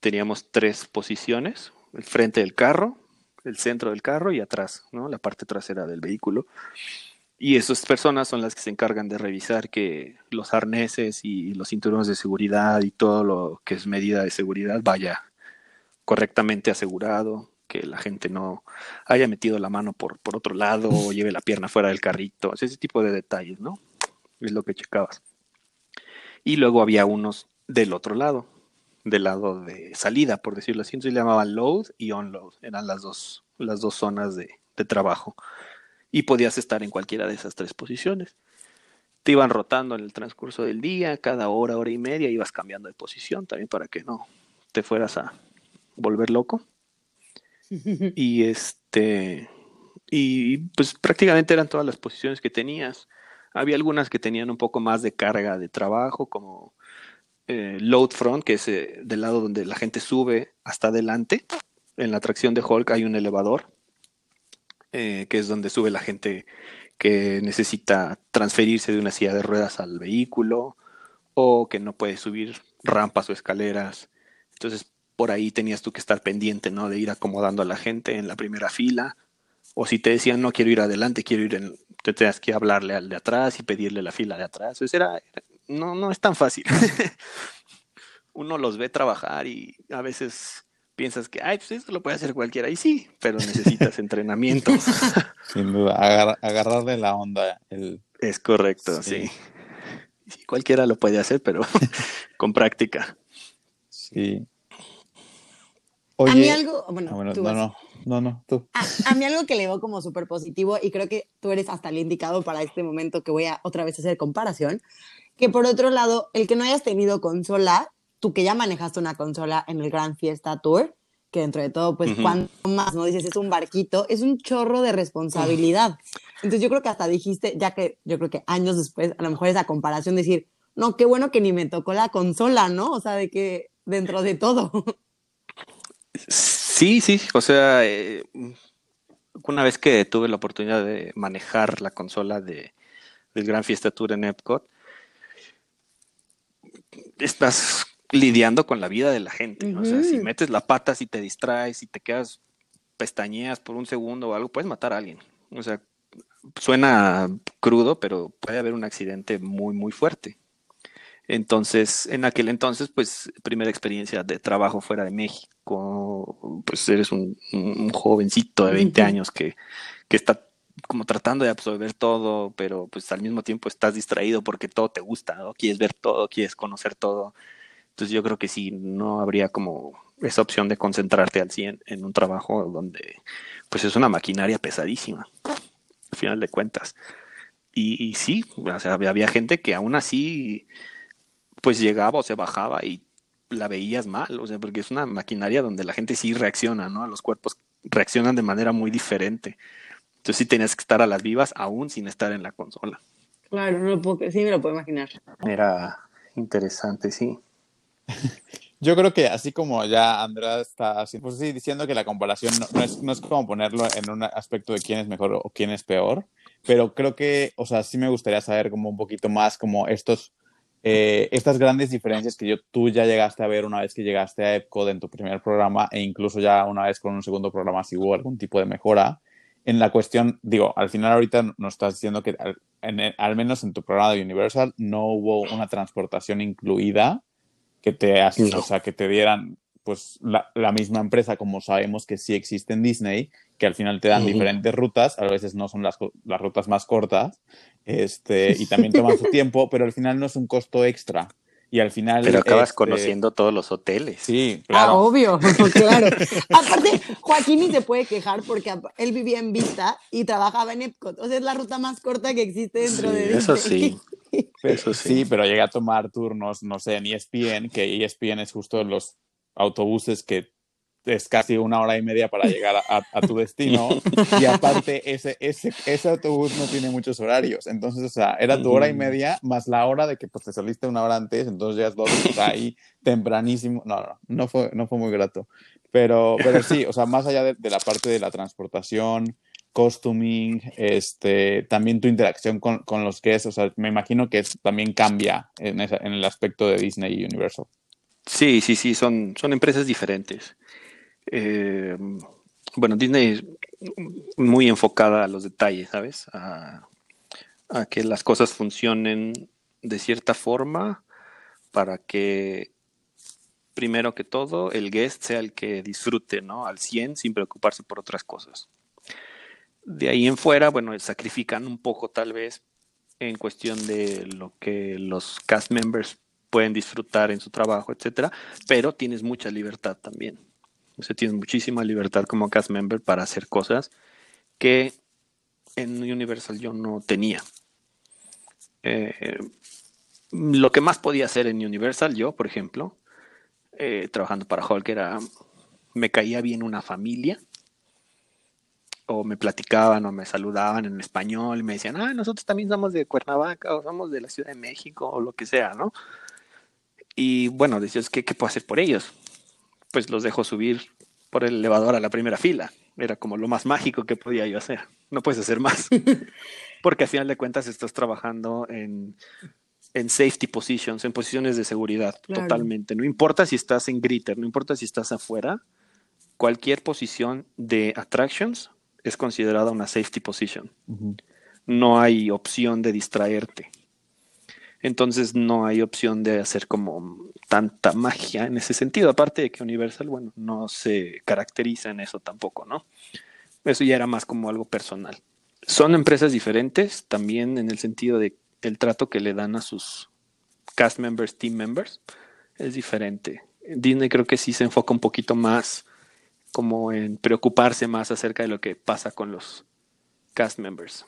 teníamos tres posiciones, el frente del carro, el centro del carro y atrás, ¿no? La parte trasera del vehículo. Y esas personas son las que se encargan de revisar que los arneses y los cinturones de seguridad y todo lo que es medida de seguridad vaya correctamente asegurado, que la gente no haya metido la mano por, por otro lado o lleve la pierna fuera del carrito, ese tipo de detalles, ¿no? Es lo que checabas. Y luego había unos del otro lado, del lado de salida, por decirlo así. Entonces le llamaban load y unload. Eran las dos, las dos zonas de, de trabajo. Y podías estar en cualquiera de esas tres posiciones. Te iban rotando en el transcurso del día, cada hora, hora y media, ibas cambiando de posición también para que no te fueras a volver loco. Y este, y pues prácticamente eran todas las posiciones que tenías. Había algunas que tenían un poco más de carga de trabajo, como eh, load front, que es eh, del lado donde la gente sube hasta adelante. En la atracción de Hulk hay un elevador, eh, que es donde sube la gente que necesita transferirse de una silla de ruedas al vehículo o que no puede subir rampas o escaleras. Entonces, por ahí tenías tú que estar pendiente, ¿no? De ir acomodando a la gente en la primera fila. O si te decían, no quiero ir adelante, quiero ir en... Te tenías que hablarle al de atrás y pedirle la fila de atrás. Entonces era... No, no es tan fácil. Uno los ve trabajar y a veces piensas que, ay, pues esto lo puede hacer cualquiera. Y sí, pero necesitas entrenamiento. Sin duda, agar- agarrarle la onda. El... Es correcto, Sí. sí. Sí, Cualquiera lo puede hacer, pero con práctica. Sí. A mí algo, bueno, Ah, bueno, tú no, vas. no, no, no, tú. A, a mí algo que le veo como súper positivo, y creo que tú eres hasta el indicado para este momento que voy a otra vez hacer comparación, que por otro lado, el que no hayas tenido consola, tú que ya manejaste una consola en el Gran Fiesta Tour, que dentro de todo, pues, Ujú. cuanto más, ¿no? Dices, es un barquito, es un chorro de responsabilidad. Entonces yo creo que hasta dijiste, ya que yo creo que años después, a lo mejor esa comparación, decir, no, qué bueno que ni me tocó la consola, ¿no? O sea, de que dentro de todo. Sí, sí, o sea, eh, una vez que tuve la oportunidad de manejar la consola de, del Gran Fiesta Tour en Epcot, estás lidiando con la vida de la gente. O sea, si metes la pata, si te distraes, si te quedas pestañeas por un segundo o algo, puedes matar a alguien. O sea, suena crudo, pero puede haber un accidente muy, muy fuerte. Entonces, en aquel entonces, pues, primera experiencia de trabajo fuera de México, pues eres un, un jovencito de 20 Ujú. años que, que está como tratando de absorber todo, pero pues al mismo tiempo estás distraído porque todo te gusta, ¿no? Quieres ver todo, quieres conocer todo. Entonces yo creo que sí, no habría como esa opción de concentrarte al 100 en un trabajo donde pues es una maquinaria pesadísima, al final de cuentas. Y, y sí, o sea, había gente que aún así pues llegaba o se bajaba y la veías mal, o sea, porque es una maquinaria donde la gente sí reacciona, ¿no? Los cuerpos reaccionan de manera muy diferente. Entonces sí tenías que estar a las vivas aún sin estar en la consola. Claro, no puedo, sí me lo puedo imaginar. Era interesante, sí. Yo creo que así como ya Andrea está así, pues sí, diciendo que la comparación no, no, es, no es como ponerlo en un aspecto de quién es mejor o quién es peor, pero creo que, o sea, sí me gustaría saber como un poquito más como estos eh, estas grandes diferencias que yo, tú ya llegaste a ver una vez que llegaste a EPCOD en tu primer programa e incluso ya una vez con un segundo programa si hubo algún tipo de mejora en la cuestión, digo, al final ahorita nos estás diciendo que al, en, al menos en tu programa de Universal no hubo una transportación incluida que te, no. o sea, que te dieran pues la, la, misma empresa como sabemos que sí existe en Disney, que al final te dan uh -huh. diferentes rutas, a veces no son las, las rutas más cortas, este, y también toman su tiempo, pero al final no es un costo extra. Y al final. Pero acabas este... conociendo todos los hoteles. Sí, claro. Ah, obvio, claro. Aparte, Joaquín ni se puede quejar porque él vivía en Vista y trabajaba en Epcot. O sea, es la ruta más corta que existe dentro sí, de Disney. Eso sí. Eso sí. sí, pero llega a tomar turnos, no sé, en ESPN, que ESPN es justo los autobuses que es casi una hora y media para llegar a, a, a tu destino. Y aparte ese, ese, ese autobús no tiene muchos horarios, entonces, o sea, era tu hora y media más la hora de que pues, te saliste una hora antes, entonces ya es dos, o sea, ahí tempranísimo, no, no, no fue, no fue muy grato, pero, pero sí, o sea, más allá de, de la parte de la transportación, costuming, este, también tu interacción con, con los guests, o sea, me imagino que es, también cambia en, esa, en el aspecto de Disney y Universal. Sí, sí, sí, son, son empresas diferentes. Eh, bueno, Disney es muy enfocada a los detalles, ¿sabes? A, a, que las cosas funcionen de cierta forma para que, primero que todo, el guest sea el que disfrute, ¿no? Al 100 sin preocuparse por otras cosas. De ahí en fuera, bueno, sacrifican un poco tal vez en cuestión de lo que los cast members pueden disfrutar en su trabajo, etcétera, pero tienes mucha libertad también. O sea, tienes muchísima libertad como cast member para hacer cosas que en Universal yo no tenía. Eh, lo que más podía hacer en Universal, yo, por ejemplo, eh, trabajando para Hulk, era me caía bien una familia, o me platicaban o me saludaban en español y me decían, ah, nosotros también somos de Cuernavaca o somos de la Ciudad de México o lo que sea, ¿no? Y bueno, decías, ¿qué, ¿qué puedo hacer por ellos? Pues los dejo subir por el elevador a la primera fila. Era como lo más mágico que podía yo hacer. No puedes hacer más. Porque al final de cuentas estás trabajando en, en safety positions, en posiciones de seguridad, claro. totalmente. No importa si estás en Gritter, no importa si estás afuera, cualquier posición de attractions es considerada una safety position. Uh -huh. No hay opción de distraerte. Entonces no hay opción de hacer como tanta magia en ese sentido. Aparte de que Universal, bueno, no se caracteriza en eso tampoco, ¿no? Eso ya era más como algo personal. Son empresas diferentes también en el sentido de el trato que le dan a sus cast members, team members, es diferente. Disney creo que sí se enfoca un poquito más como en preocuparse más acerca de lo que pasa con los cast members.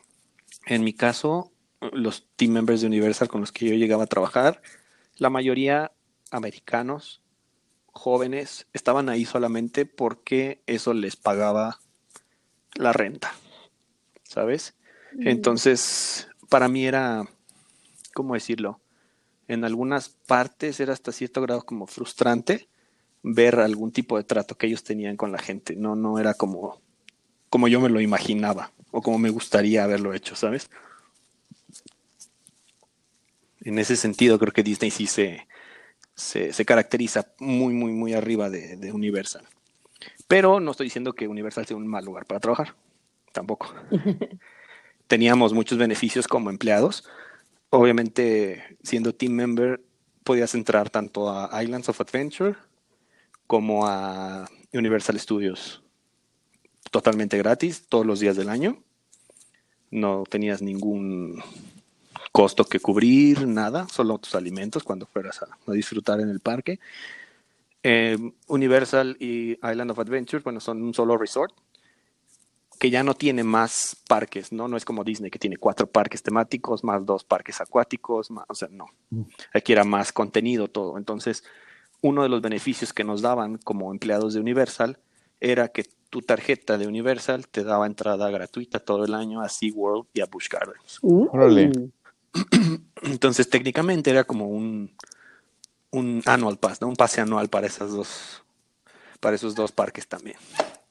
En mi caso, los team members de Universal con los que yo llegaba a trabajar, la mayoría americanos, jóvenes, estaban ahí solamente porque eso les pagaba la renta, ¿sabes? Mm. Entonces, para mí era, ¿cómo decirlo? En algunas partes era hasta cierto grado como frustrante ver algún tipo de trato que ellos tenían con la gente. No, no era como, como yo me lo imaginaba o como me gustaría haberlo hecho, ¿sabes? En ese sentido, creo que Disney sí se, se, se caracteriza muy, muy, muy arriba de, de, Universal. Pero no estoy diciendo que Universal sea un mal lugar para trabajar. Tampoco. Teníamos muchos beneficios como empleados. Obviamente, siendo team member, podías entrar tanto a Islands of Adventure como a Universal Studios totalmente gratis todos los días del año. no tenías ningún costo que cubrir, nada, solo tus alimentos cuando fueras a, disfrutar en el parque. Eh, Universal y Island of Adventure, bueno, son un solo resort que ya no tiene más parques, ¿no? No es como Disney que tiene cuatro parques temáticos, más dos parques acuáticos, más, o sea, no. Mm. Aquí era más contenido todo. Entonces, uno de los beneficios que nos daban como empleados de Universal era que tu tarjeta de Universal te daba entrada gratuita todo el año a SeaWorld y a Busch Gardens. Uh. Entonces, técnicamente era como un, un annual pass, ¿no? Un pase anual para esas dos, para esos dos parques también.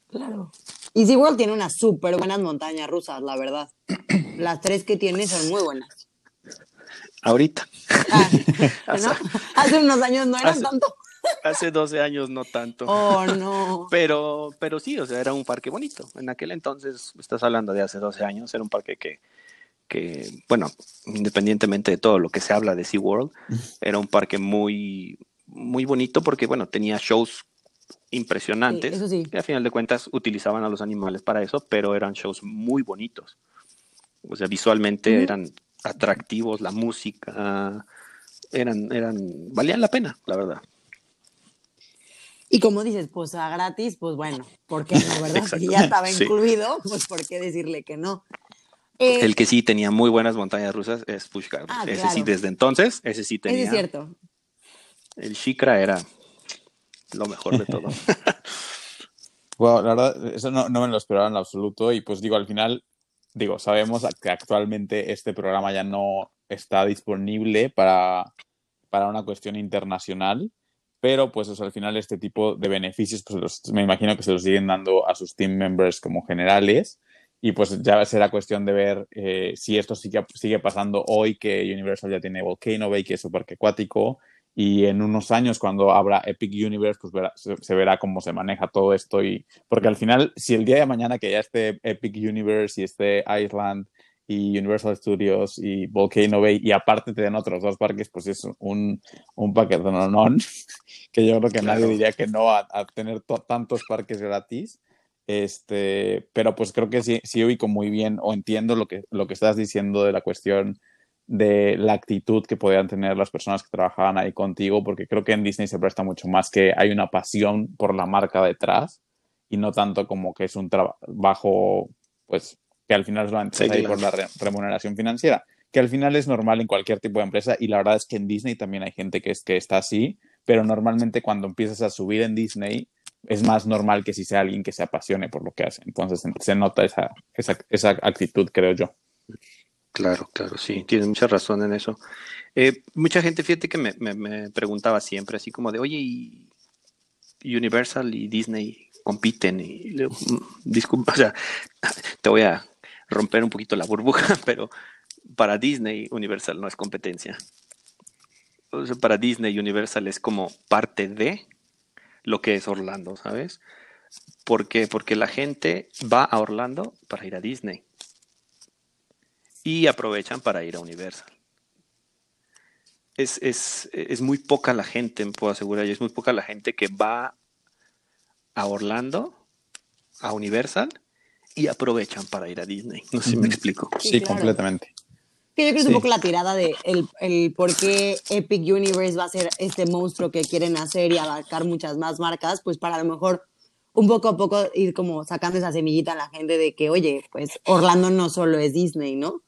Claro. Y SeaWorld tiene unas súper buenas montañas rusas, la verdad. Las tres que tiene son muy buenas. Ahorita. Ah, hace unos años no eran tanto. Hace 12 años no tanto. Oh, no. Pero, pero sí, o sea, era un parque bonito. En aquel entonces, estás hablando de hace 12 años, era un parque que, que bueno, independientemente de todo lo que se habla de SeaWorld, era un parque muy, muy bonito porque, bueno, tenía shows impresionantes, que a final de cuentas utilizaban a los animales para eso, pero eran shows muy bonitos. O sea, visualmente eran atractivos, la música, eran, eran, valían la pena, la verdad. Y como dices, pues a gratis, pues bueno, ¿por qué no, verdad? Si ya estaba incluido, pues ¿por qué decirle que no? Eh, el que sí tenía muy buenas montañas rusas es Push ah, ese sí, desde entonces, ese sí tenía. es cierto. El Shikra era lo mejor de todo. bueno, la verdad, eso no, no, me lo esperaba en absoluto. Y pues digo, al final, digo, sabemos que actualmente este programa ya no está disponible para, para una cuestión internacional. Pero pues al final este tipo de beneficios, pues me imagino que se los siguen dando a sus team members como generales y pues ya será cuestión de ver eh, si esto sigue, sigue pasando hoy que Universal ya tiene Volcano Bay, que es su parque acuático, y en unos años cuando abra Epic Universe, pues se, verá cómo se maneja todo esto. Y, porque al final, si el día de mañana que ya esté Epic Universe y esté Island y Universal Studios y Volcano Bay y aparte te den otros dos parques, pues es un, un no, que yo creo que nadie diría que no a, tener tantos parques gratis. Este, pero pues creo que sí, sí ubico muy bien o entiendo lo que, lo que estás diciendo de la cuestión de la actitud que podían tener las personas que trabajaban ahí contigo, porque creo que en Disney se presta mucho más que hay una pasión por la marca detrás y no tanto como que es un trabajo, pues, que al final es ahí por la remuneración financiera, que al final es normal en cualquier tipo de empresa y la verdad es que en Disney también hay gente que, es, que está así, pero normalmente cuando empiezas a subir en Disney es más normal que si sea alguien que se apasione por lo que hace. Entonces se nota esa, esa, esa actitud, creo yo. Claro, claro, sí, tienes mucha razón en eso. Eh, mucha gente, fíjate que me, preguntaba siempre, así como de, oye, ¿y Universal y Disney compiten? Y mm, disculpa, o sea, te voy a romper un poquito la burbuja, pero para Disney, Universal no es competencia. O sea, para Disney, Universal es como parte de lo que es Orlando, ¿sabes? ¿Por qué? Porque la gente va a Orlando para ir a Disney y aprovechan para ir a Universal. Es, muy poca la gente, me puedo asegurar, es muy poca la gente que va a Orlando, a Universal, y aprovechan para ir a Disney. No sé si me explico. Sí, completamente. Yo creo que es un poco la tirada de el, el, por qué Epic Universe va a ser este monstruo que quieren hacer y abarcar muchas más marcas, pues para a lo mejor un poco a poco ir como sacando esa semillita a la gente de que, oye, pues Orlando no solo es Disney, ¿no?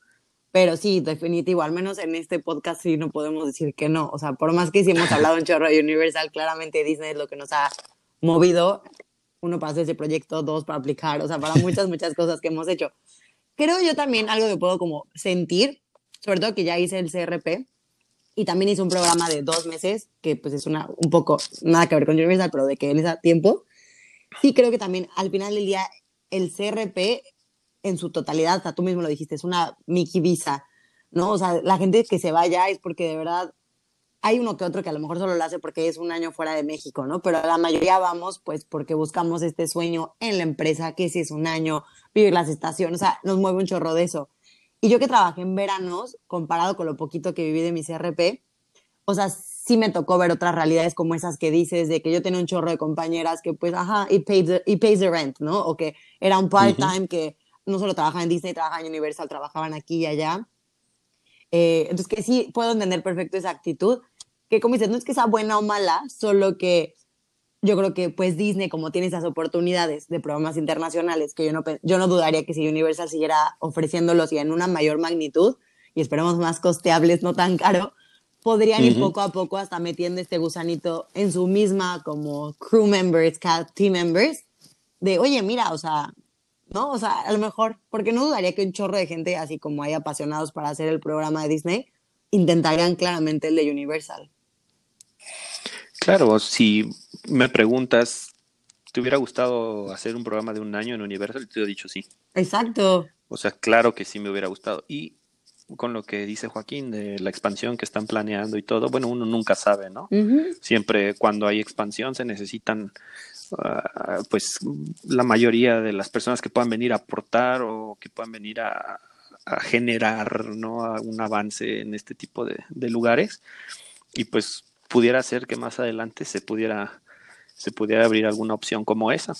Pero sí, definitivo, al menos en este podcast sí no podemos decir que no. O sea, por más que sí hemos hablado en chorro de Universal, claramente Disney es lo que nos ha movido. Uno para hacer ese proyecto, dos para aplicar, o sea, para muchas, muchas cosas que hemos hecho. Creo yo también algo que puedo como sentir, sobre todo que ya hice el CRP y también hice un programa de dos meses, que pues es una, un poco, nada que ver con Universal, pero de que en ese tiempo, sí creo que también al final del día el CRP en su totalidad, o sea, tú mismo lo dijiste, es una Mickey Visa, ¿no? O sea, la gente que se vaya es porque de verdad hay uno que otro que a lo mejor solo lo hace porque es un año fuera de México, ¿no? Pero la mayoría vamos pues porque buscamos este sueño en la empresa, que si es un año, vivir las estaciones, o sea, nos mueve un chorro de eso. Y yo que trabajé en veranos, comparado con lo poquito que viví de mi CRP, o sea, sí me tocó ver otras realidades como esas que dices, de que yo tenía un chorro de compañeras que pues, ajá, it pays the, it pays the rent, ¿no? O que era un part-time que no solo trabajaban en Disney, trabajaban en Universal, trabajaban aquí y allá. Eh, entonces, que sí, puedo entender perfecto esa actitud, que como dices, no es que sea buena o mala, solo que yo creo que pues Disney, como tiene esas oportunidades de programas internacionales, que yo no, yo no dudaría que si Universal siguiera ofreciéndolos y en una mayor magnitud, y esperemos más costeables, no tan caro, podrían ir poco a poco hasta metiendo este gusanito en su misma como crew members, team members, de, oye, mira, o sea, ¿no? O sea, a lo mejor, porque no dudaría que un chorro de gente, así como hay apasionados para hacer el programa de Disney, intentarían claramente el de Universal. Claro, si me preguntas, ¿te hubiera gustado hacer un programa de un año en Universal? Te he dicho sí. Exacto. O sea, claro que sí me hubiera gustado. Y con lo que dice Joaquín de la expansión que están planeando y todo, bueno, uno nunca sabe, ¿no? Siempre cuando hay expansión se necesitan Ah, pues la mayoría de las personas que puedan venir a aportar o que puedan venir a, generar ¿no? un avance en este tipo de, lugares y pues pudiera ser que más adelante se pudiera se pudiera abrir alguna opción como esa.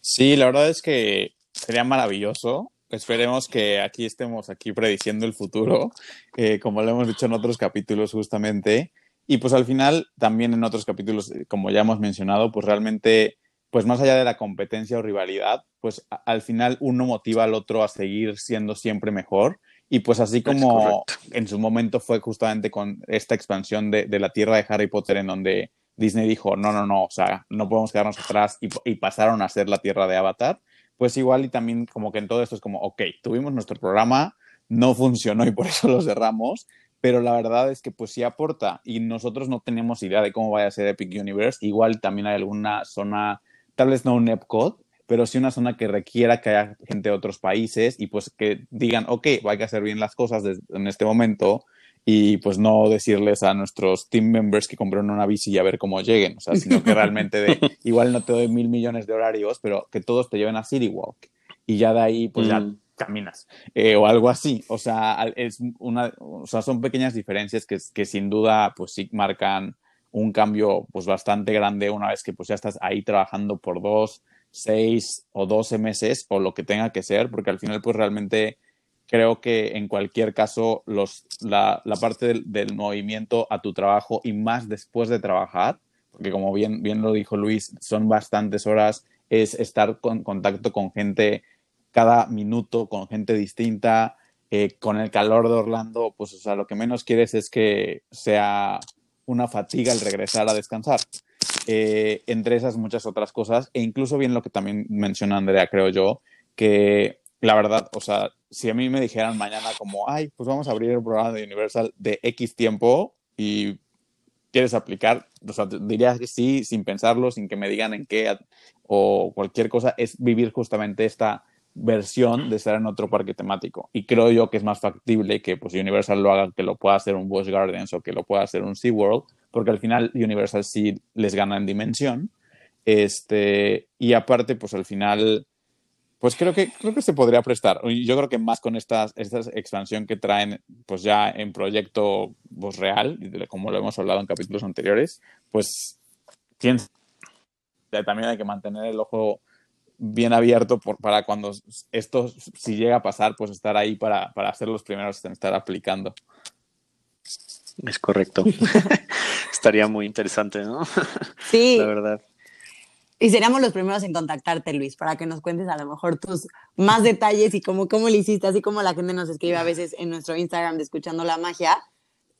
Sí, la verdad es que sería maravilloso. Esperemos que aquí estemos aquí prediciendo el futuro, eh, como lo hemos dicho en otros capítulos justamente. Y pues al final, también en otros capítulos, eh, como ya hemos mencionado, pues realmente, pues más allá de la competencia o rivalidad, pues al final uno motiva al otro a seguir siendo siempre mejor. Y pues así como en su momento fue justamente con esta expansión de, de, la tierra de Harry Potter en donde Disney dijo, no, no, no, o sea, no podemos quedarnos atrás y, y pasaron a ser la tierra de Avatar, pues igual y también como que en todo esto es como, ok, tuvimos nuestro programa, no funcionó y por eso lo cerramos, pero la verdad es que pues sí aporta y nosotros no tenemos idea de cómo vaya a ser Epic Universe. Igual también hay alguna zona, tal vez no un Epcot, pero sí una zona que requiera que haya gente de otros países y pues que digan, ok, hay que hacer bien las cosas en este momento y pues no decirles a nuestros team members que compraron una bici y a ver cómo lleguen, o sea, sino que realmente de, igual no te doy mil millones de horarios, pero que todos te lleven a City Walk y ya de ahí pues ya mm caminas eh, o algo así. O sea, es una, o sea, son pequeñas diferencias que, que, sin duda pues sí marcan un cambio pues bastante grande una vez que pues ya estás ahí trabajando por dos, seis o doce meses o lo que tenga que ser, porque al final pues realmente creo que en cualquier caso los, la, la parte del, del, movimiento a tu trabajo y más después de trabajar, porque como bien, bien lo dijo Luis, son bastantes horas, es estar con contacto con gente cada minuto con gente distinta, eh, con el calor de Orlando, pues o sea, lo que menos quieres es que sea una fatiga el regresar a descansar. Eh, entre esas muchas otras cosas, e incluso bien lo que también menciona Andrea, creo yo, que la verdad, o sea, si a mí me dijeran mañana como, ay, pues vamos a abrir el programa de Universal de X tiempo y quieres aplicar, o sea, diría que sí, sin pensarlo, sin que me digan en qué o cualquier cosa, es vivir justamente esta versión de estar en otro parque temático. Y creo yo que es más factible que pues, Universal lo haga, que lo pueda hacer un Busch Gardens o que lo pueda hacer un SeaWorld, porque al final Universal sí les gana en dimensión. Este, y aparte, pues al final, pues creo que, creo que se podría prestar. Yo creo que más con esta, esta expansión que traen, pues ya en proyecto pues, real, como lo hemos hablado en capítulos anteriores, pues también hay que mantener el ojo bien abierto por, para cuando esto, si llega a pasar, pues estar ahí para, para ser los primeros en estar aplicando. Es correcto. Estaría muy interesante, ¿no? Sí. La verdad. Y seríamos los primeros en contactarte, Luis, para que nos cuentes a lo mejor tus más detalles y cómo, cómo lo hiciste, así como la gente nos escribe a veces en nuestro Instagram de Escuchando la Magia.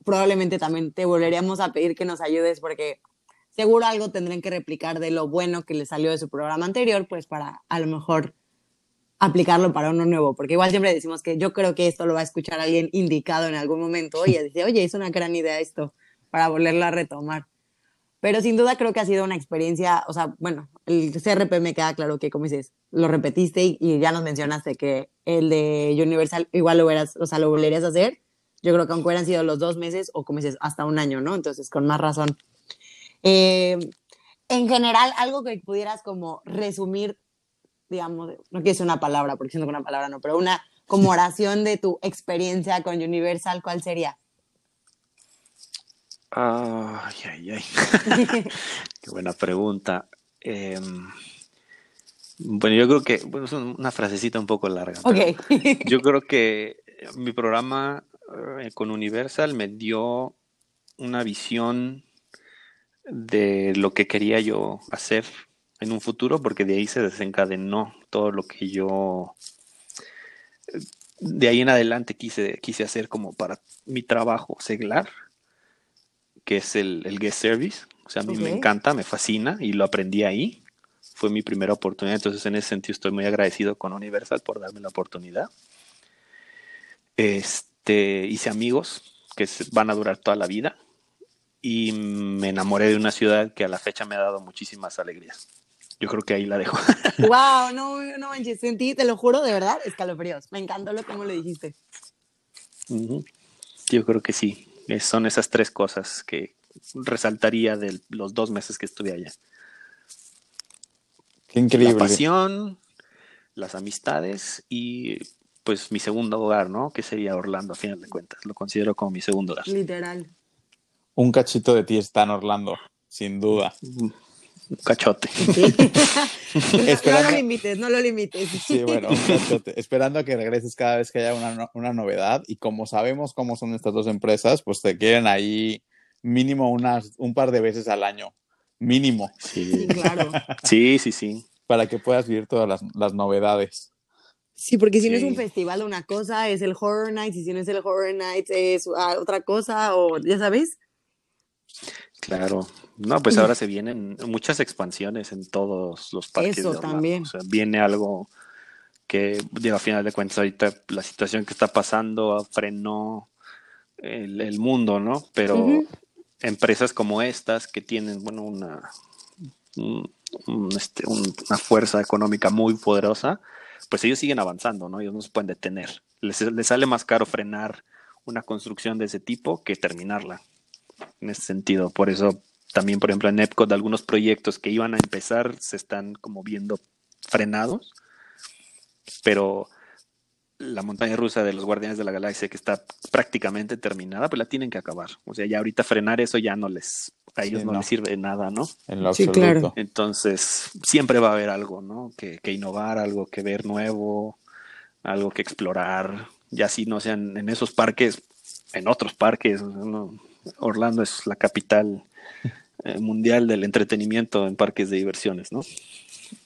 Probablemente también te volveríamos a pedir que nos ayudes porque seguro algo tendrán que replicar de lo bueno que le salió de su programa anterior, pues para a lo mejor aplicarlo para uno nuevo, porque igual siempre decimos que yo creo que esto lo va a escuchar alguien indicado en algún momento y dice, oye, es una gran idea esto, para volverlo a retomar. Pero sin duda creo que ha sido una experiencia, o sea, bueno, el CRP me queda claro que, como dices, lo repetiste y, ya nos mencionaste que el de Universal igual lo, hubieras, o sea, lo volverías a hacer. Yo creo que aunque hubieran sido los dos meses o, como dices, hasta un año, ¿no? Entonces, con más razón. Eh, en general, algo que pudieras como resumir, digamos, no quiero decir una palabra, porque siento que una palabra no, pero una como oración de tu experiencia con Universal, ¿cuál sería? Ay, ay, ay. Qué buena pregunta. Em, Bueno, yo creo que, bueno, es una frasecita un poco larga. Ok. Yo creo que mi programa eh, con Universal me dio una visión de lo que quería yo hacer en un futuro, porque de ahí se desencadenó todo lo que yo de ahí en adelante quise, quise hacer como para mi trabajo seglar, que es el, el guest service. O sea, a mí me Ok. encanta, me fascina y lo aprendí ahí. Fue mi primera oportunidad, entonces en ese sentido estoy muy agradecido con Universal por darme la oportunidad. Este, hice amigos que van a durar toda la vida y me enamoré de una ciudad que a la fecha me ha dado muchísimas alegrías. Yo creo que ahí la dejo. wow, no, no manches, sentí, te lo juro, de verdad, escalofríos. Me encantó lo como lo dijiste. Ujú. Yo creo que sí. Eh, Son esas tres cosas que resaltaría de los dos meses que estuve allá. Qué La increíble. pasión, las amistades y pues mi segundo hogar, ¿no? Que sería Orlando, a final de cuentas. Lo considero como mi segundo hogar. Literal. Un cachito de ti está en Orlando, sin duda. Un cachote. No, lo limites, no lo limites. Sí, bueno, un cachote. Esperando a que regreses cada vez que haya una, una novedad. Y como sabemos cómo son estas dos empresas, pues te quieren ahí mínimo unas, un par de veces al año. Mínimo. Sí, Sí, claro. sí, sí. sí. Para que puedas vivir todas las, las novedades. Sí, porque si no es un festival una cosa, es el Horror Nights, y si no es el Horror Nights es ah, otra cosa, o ya sabes. Claro. No, pues ahora se vienen muchas expansiones en todos los parques. Eso de también. O sea, viene algo que, digo, a final de cuentas, ahorita la situación que está pasando frenó el, el mundo, ¿no? Pero empresas como estas que tienen, bueno, una, un- un, este, un- una fuerza económica muy poderosa, pues ellos siguen avanzando, ¿no? Ellos no se pueden detener. Les, les sale más caro frenar una construcción de ese tipo que terminarla en ese sentido. Por eso también, por ejemplo, en Epcot, algunos proyectos que iban a empezar se están como viendo frenados, pero la montaña rusa de los Guardianes de la Galaxia, que está prácticamente terminada, pues la tienen que acabar. O sea, ya ahorita frenar eso ya no les, a ellos Sí, no, no. les sirve de nada, ¿no? En lo Sí, absoluto. claro. Entonces, siempre va a haber algo, ¿no? Que, que innovar, algo que ver nuevo, algo que explorar, ya si no sean en esos parques, en otros parques. ¿no? Orlando es la capital eh, mundial del entretenimiento en parques de diversiones, ¿no?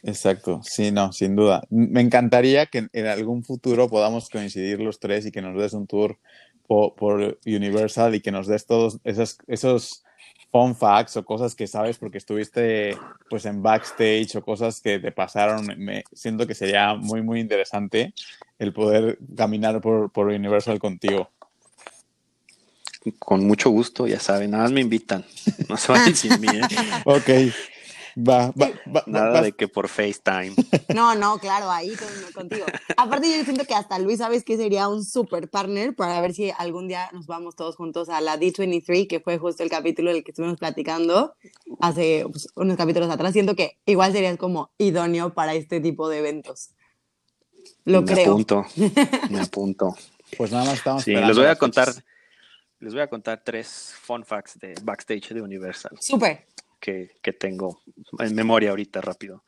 Exacto, sí, no, sin duda. Me encantaría que en, algún futuro podamos coincidir los tres y que nos des un tour po- por, Universal y que nos des todos esos, esos fun facts o cosas que sabes porque estuviste pues en backstage o cosas que te pasaron. Me, siento que sería muy, muy interesante el poder caminar por, por Universal contigo. Con mucho gusto, ya saben, nada más me invitan. No se vayan sin mí, ¿eh? Ok, va, va, va- Nada de que por FaceTime. No, no, claro, ahí con- contigo. Aparte, yo siento que hasta Luis, ¿sabes que sería un super partner para ver si algún día nos vamos todos juntos a la D23, que fue justo el capítulo del que estuvimos platicando hace pues, unos capítulos atrás? Siento que igual serías como idóneo para este tipo de eventos. Lo me creo. apunto, me apunto. Pues nada más estamos Sí, les voy a contar. Les voy a contar tres fun facts de backstage de Universal. Súper. que, que tengo en memoria ahorita rápido.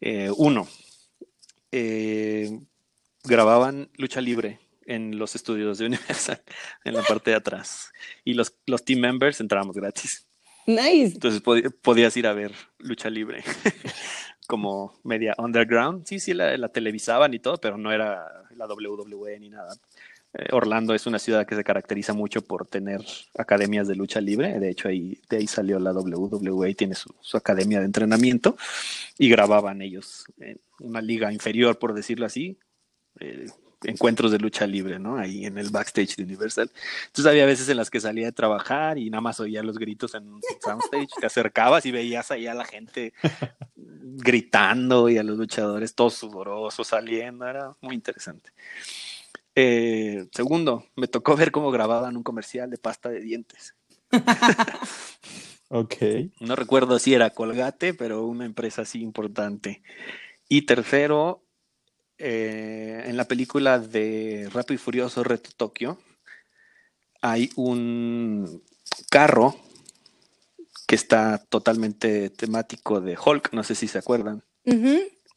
Eh, uno, eh, grababan lucha libre en los estudios de Universal, en la parte de atrás. Y los, los team members entrábamos gratis. Nice. Entonces podías ir a ver lucha libre como media underground. Sí, sí, la, la televisaban y todo, pero no era la WWE ni nada. Eh, Orlando es una ciudad que se caracteriza mucho por tener academias de lucha libre. De hecho, ahí, de ahí salió la WWE, tiene su, su academia de entrenamiento y grababan ellos en una liga inferior, por decirlo así, eh, encuentros de lucha libre, ¿no? Ahí en el backstage de Universal. Entonces había veces en las que salía de trabajar y nada más oía los gritos en un soundstage, te acercabas y veías ahí a la gente gritando y a los luchadores todos sudorosos saliendo, era muy interesante. Eh, segundo, me tocó ver cómo grababan un comercial de pasta de dientes. Ok. No recuerdo si era Colgate, pero una empresa así importante. Y tercero, eh, en la película de Rápido y Furioso Reto Tokio, hay un carro que está totalmente temático de Hulk, no sé si se acuerdan.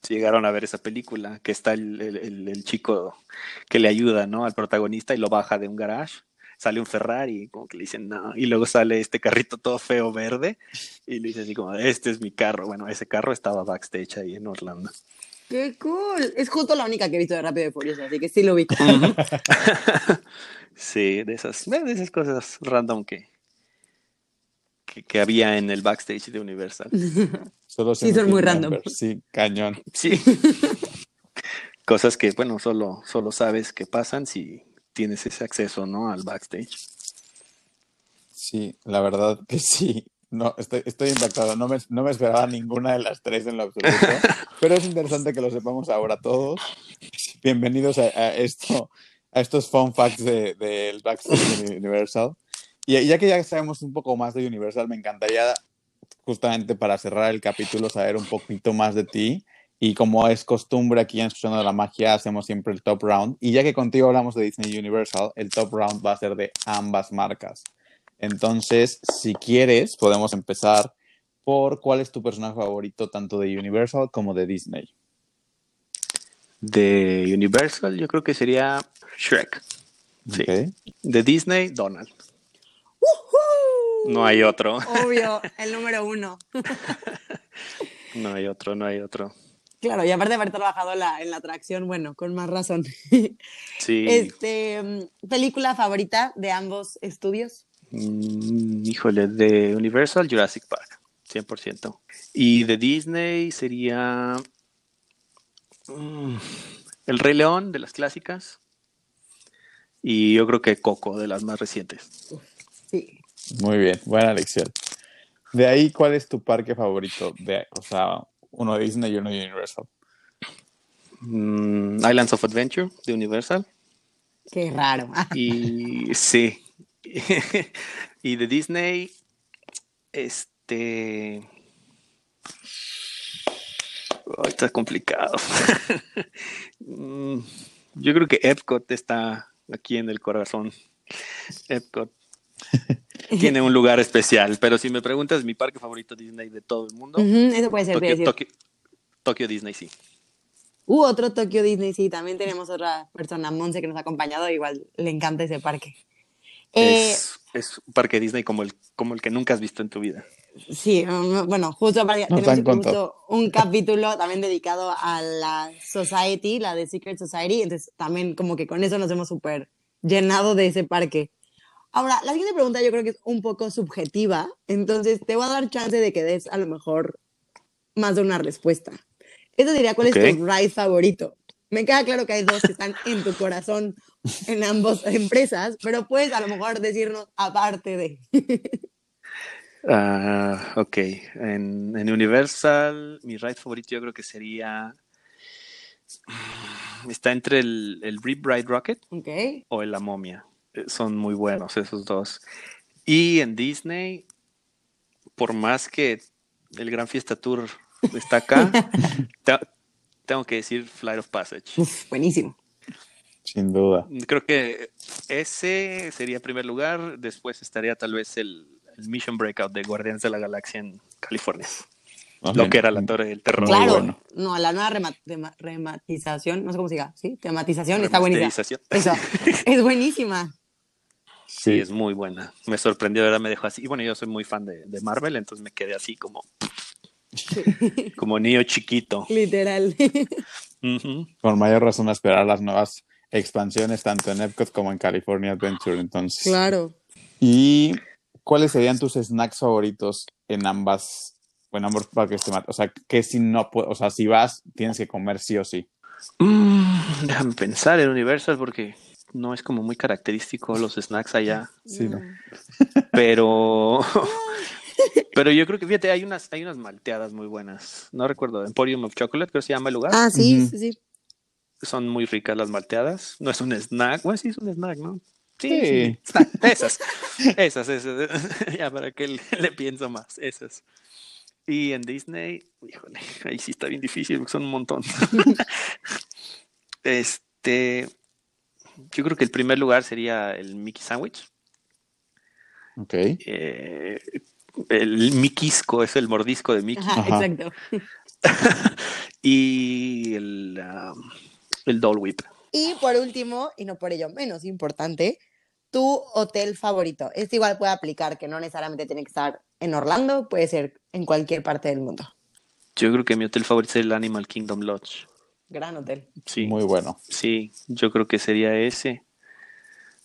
Ujú. llegaron a ver esa película, que está el, el- el chico que le ayuda, ¿no? Al protagonista y lo baja de un garage. Sale un Ferrari, como que le dicen no. Y luego sale este carrito todo feo verde y le dice así como, este es mi carro. Bueno, ese carro estaba backstage ahí en Orlando. ¡Qué cool! Es justo la única que he visto de Rápido y Furioso, así que sí lo vi. Sí, de esas, de esas cosas random que, que, que había en el backstage de Universal. Solo Sí, son muy random. Sí, cañón. Sí. Cosas que, bueno, solo, solo sabes que pasan si tienes ese acceso, ¿no? Al backstage. Sí, la verdad que sí. No, estoy, estoy impactado. No me, no me esperaba ninguna de las tres en lo absoluto. Pero es interesante que lo sepamos ahora todos. Bienvenidos a, a esto, a estos fun facts del de, del backstage de Universal. Y ya que ya sabemos un poco más de Universal, me encantaría justamente para cerrar el capítulo saber un poquito más de ti. Y como es costumbre aquí en Escuchando la Magia, hacemos siempre el top round. Y ya que contigo hablamos de Disney Universal, el top round va a ser de ambas marcas. Entonces, si quieres, podemos empezar por cuál es tu personaje favorito tanto de Universal como de Disney. De Universal, yo creo que sería Shrek. Sí. De Disney, Donald. No hay otro. Obvio, el número uno. No hay otro, no hay otro. Claro, y aparte de haber trabajado la- en la atracción, bueno, con más razón. Sí. Este, mm, película favorita de ambos estudios. Mm, híjole, de Universal, Jurassic Park, 100%. Y de Disney sería mm, El Rey León, de las clásicas. Y yo creo que Coco, de las más recientes. Sí. Muy bien, buena elección. De ahí, ¿cuál es tu parque favorito? De, o sea, uno de Disney y uno de Universal. Mm, Islands of Adventure, de Universal. Qué raro. Y sí. y de Disney, este. Está complicado. Mm, Yo creo que Epcot está aquí en el corazón. Epcot tiene un lugar especial, pero si me preguntas mi parque favorito Disney de todo el mundo, Ujú, eso puede ser. Tokio. Tokio- Tokio Disney sí. Uh, otro Tokio Disney, sí, también tenemos otra persona, Monse, que nos ha acompañado, igual le encanta ese parque. Eh, Es, es un parque Disney como el, como el que nunca has visto en tu vida. Sí, um, bueno, justo para, Nos tenemos contado. un capítulo también dedicado a la Society, la de Secret Society, entonces también como que con eso nos hemos súper llenado de ese parque. Ahora, la siguiente pregunta yo creo que es un poco subjetiva, entonces te voy a dar chance de que des a lo mejor más de una respuesta. Eso diría, ¿cuál Ok. es tu ride favorito? Me queda claro que hay dos que están en tu corazón en ambas empresas, pero puedes a lo mejor decirnos aparte de... Ah, ok. En, en Universal, mi ride favorito yo creo que sería. Está entre el, el Rip Ride Rocket Ok. o el La Momia. Eh, Son muy buenos esos dos. Y en Disney, por más que el Gran Fiesta Tour está acá, te- tengo que decir Flight of Passage. Uf, buenísimo. Sin duda. Creo que ese sería primer lugar. Después estaría tal vez el, el Mission Breakout de Guardianes de la Galaxia en California. Lo que era la Torre del Terror. Claro, bueno. no, la nueva rematización, no sé cómo se diga, ¿sí? Tematización está buenísima. Eso, es buenísima. Sí, Sí, es muy buena. Me sorprendió, de verdad, me dejó así. Y bueno, yo soy muy fan de, de Marvel, entonces me quedé así como, como niño chiquito. Literal. Ujú. con mayor razón a esperar las nuevas expansiones tanto en Epcot como en California Adventure. Entonces, claro. ¿y cuáles serían tus snacks favoritos en ambas, en ambos parques temáticos? O sea, que si no, o sea, si vas, tienes que comer sí o sí. Mm, déjame pensar en Universal porque no es como muy característico los snacks allá. Sí, ¿no? Pero, pero yo creo que, fíjate, hay unas, hay unas malteadas muy buenas. No recuerdo, Emporium of Chocolate, creo que se llama el lugar. Ah, sí, Ujú. sí, sí. Son muy ricas las malteadas. No es un snack. Bueno, sí es un snack, ¿no? Sí, Sí. sí. Snack. Esas. Esas, esas. ya para que le, le pienso más. Esas. Y en Disney, híjole, ahí sí está bien difícil porque son un montón. este, yo creo que el primer lugar sería el Mickey Sandwich. Ok. Eh, el Mickeyisco es el mordisco de Mickey. Ajá, Ajá. exacto. y el, um, el Dole Whip. Y por último, y no por ello menos importante, tu hotel favorito. Este igual puede aplicar, que no necesariamente tiene que estar en Orlando, puede ser en cualquier parte del mundo. Yo creo que mi hotel favorito es el Animal Kingdom Lodge. Gran hotel. Sí, Muy bueno. sí, yo creo que sería ese.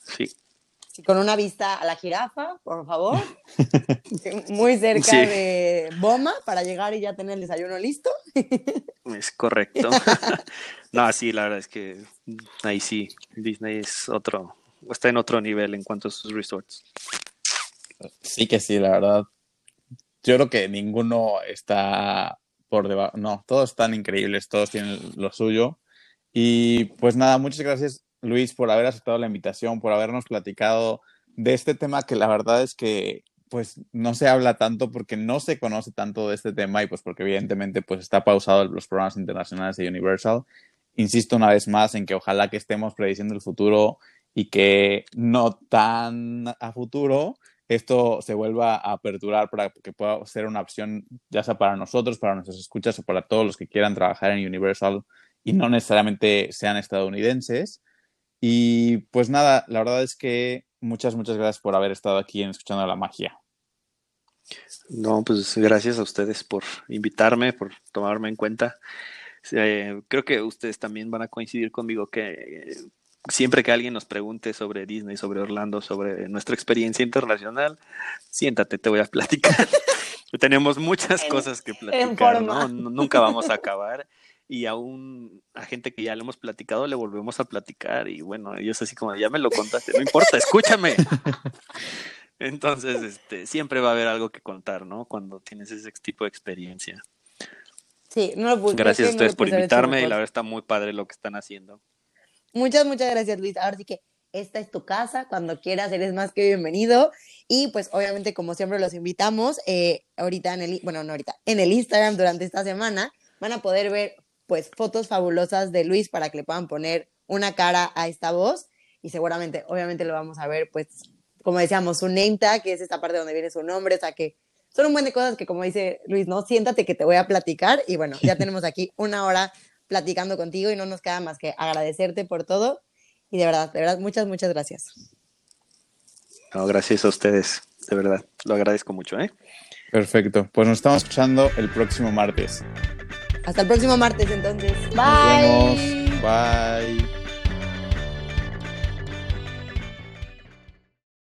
Sí, Sí, con una vista a la jirafa, por favor. Muy cerca Sí. de Boma para llegar y ya tener el desayuno listo. es correcto. no, sí, la verdad es que ahí sí, Disney es otro, está en otro nivel en cuanto a sus resorts. Sí que sí, la verdad. Yo creo que ninguno está por debajo. No, todos están increíbles, todos tienen lo suyo. Y pues nada, muchas gracias Luis por haber aceptado la invitación, por habernos platicado de este tema que la verdad es que pues no se habla tanto porque no se conoce tanto de este tema y pues porque evidentemente pues está pausado los programas internacionales de Universal. Insisto una vez más en que ojalá que estemos prediciendo el futuro y que no tan a futuro esto se vuelva a aperturar para que pueda ser una opción ya sea para nosotros, para nuestros escuchas o para todos los que quieran trabajar en Universal y no necesariamente sean estadounidenses. Y pues nada, la verdad es que muchas, muchas gracias por haber estado aquí en Escuchando la Magia. No, pues gracias a ustedes por invitarme, por tomarme en cuenta. Eh, creo que ustedes también van a coincidir conmigo que siempre que alguien nos pregunte sobre Disney, sobre Orlando, sobre nuestra experiencia internacional, siéntate, te voy a platicar. Tenemos muchas En- cosas que platicar. ¿no? Nunca vamos a acabar. Y aún a gente que ya le hemos platicado, le volvemos a platicar. Y bueno, ellos así como, ya me lo contaste, no importa, escúchame. Entonces, este, siempre va a haber algo que contar, ¿no? Cuando tienes ese tipo de experiencia. Sí, no lo Gracias a ustedes por invitarme y la verdad está muy padre lo que están haciendo. Muchas, muchas gracias, Luis. Ahora sí que esta es tu casa. Cuando quieras, eres más que bienvenido. Y pues, obviamente, como siempre, los invitamos. eh, ahorita en el, bueno, no ahorita, en el Instagram durante esta semana van a poder ver, pues, fotos fabulosas de Luis para que le puedan poner una cara a esta voz. Y seguramente, obviamente, lo vamos a ver, pues, como decíamos, su name tag, que es esta parte donde viene su nombre. O sea, que son un buen de cosas que, como dice Luis, no, siéntate que te voy a platicar. Y bueno, ya tenemos aquí una hora platicando contigo y no nos queda más que agradecerte por todo. Y de verdad, de verdad, muchas, muchas gracias. No, gracias a ustedes, de verdad. Lo agradezco mucho, ¿eh? Perfecto. Pues nos estamos escuchando el próximo martes. Hasta el próximo martes, entonces. Nos Bye. vemos. Bye.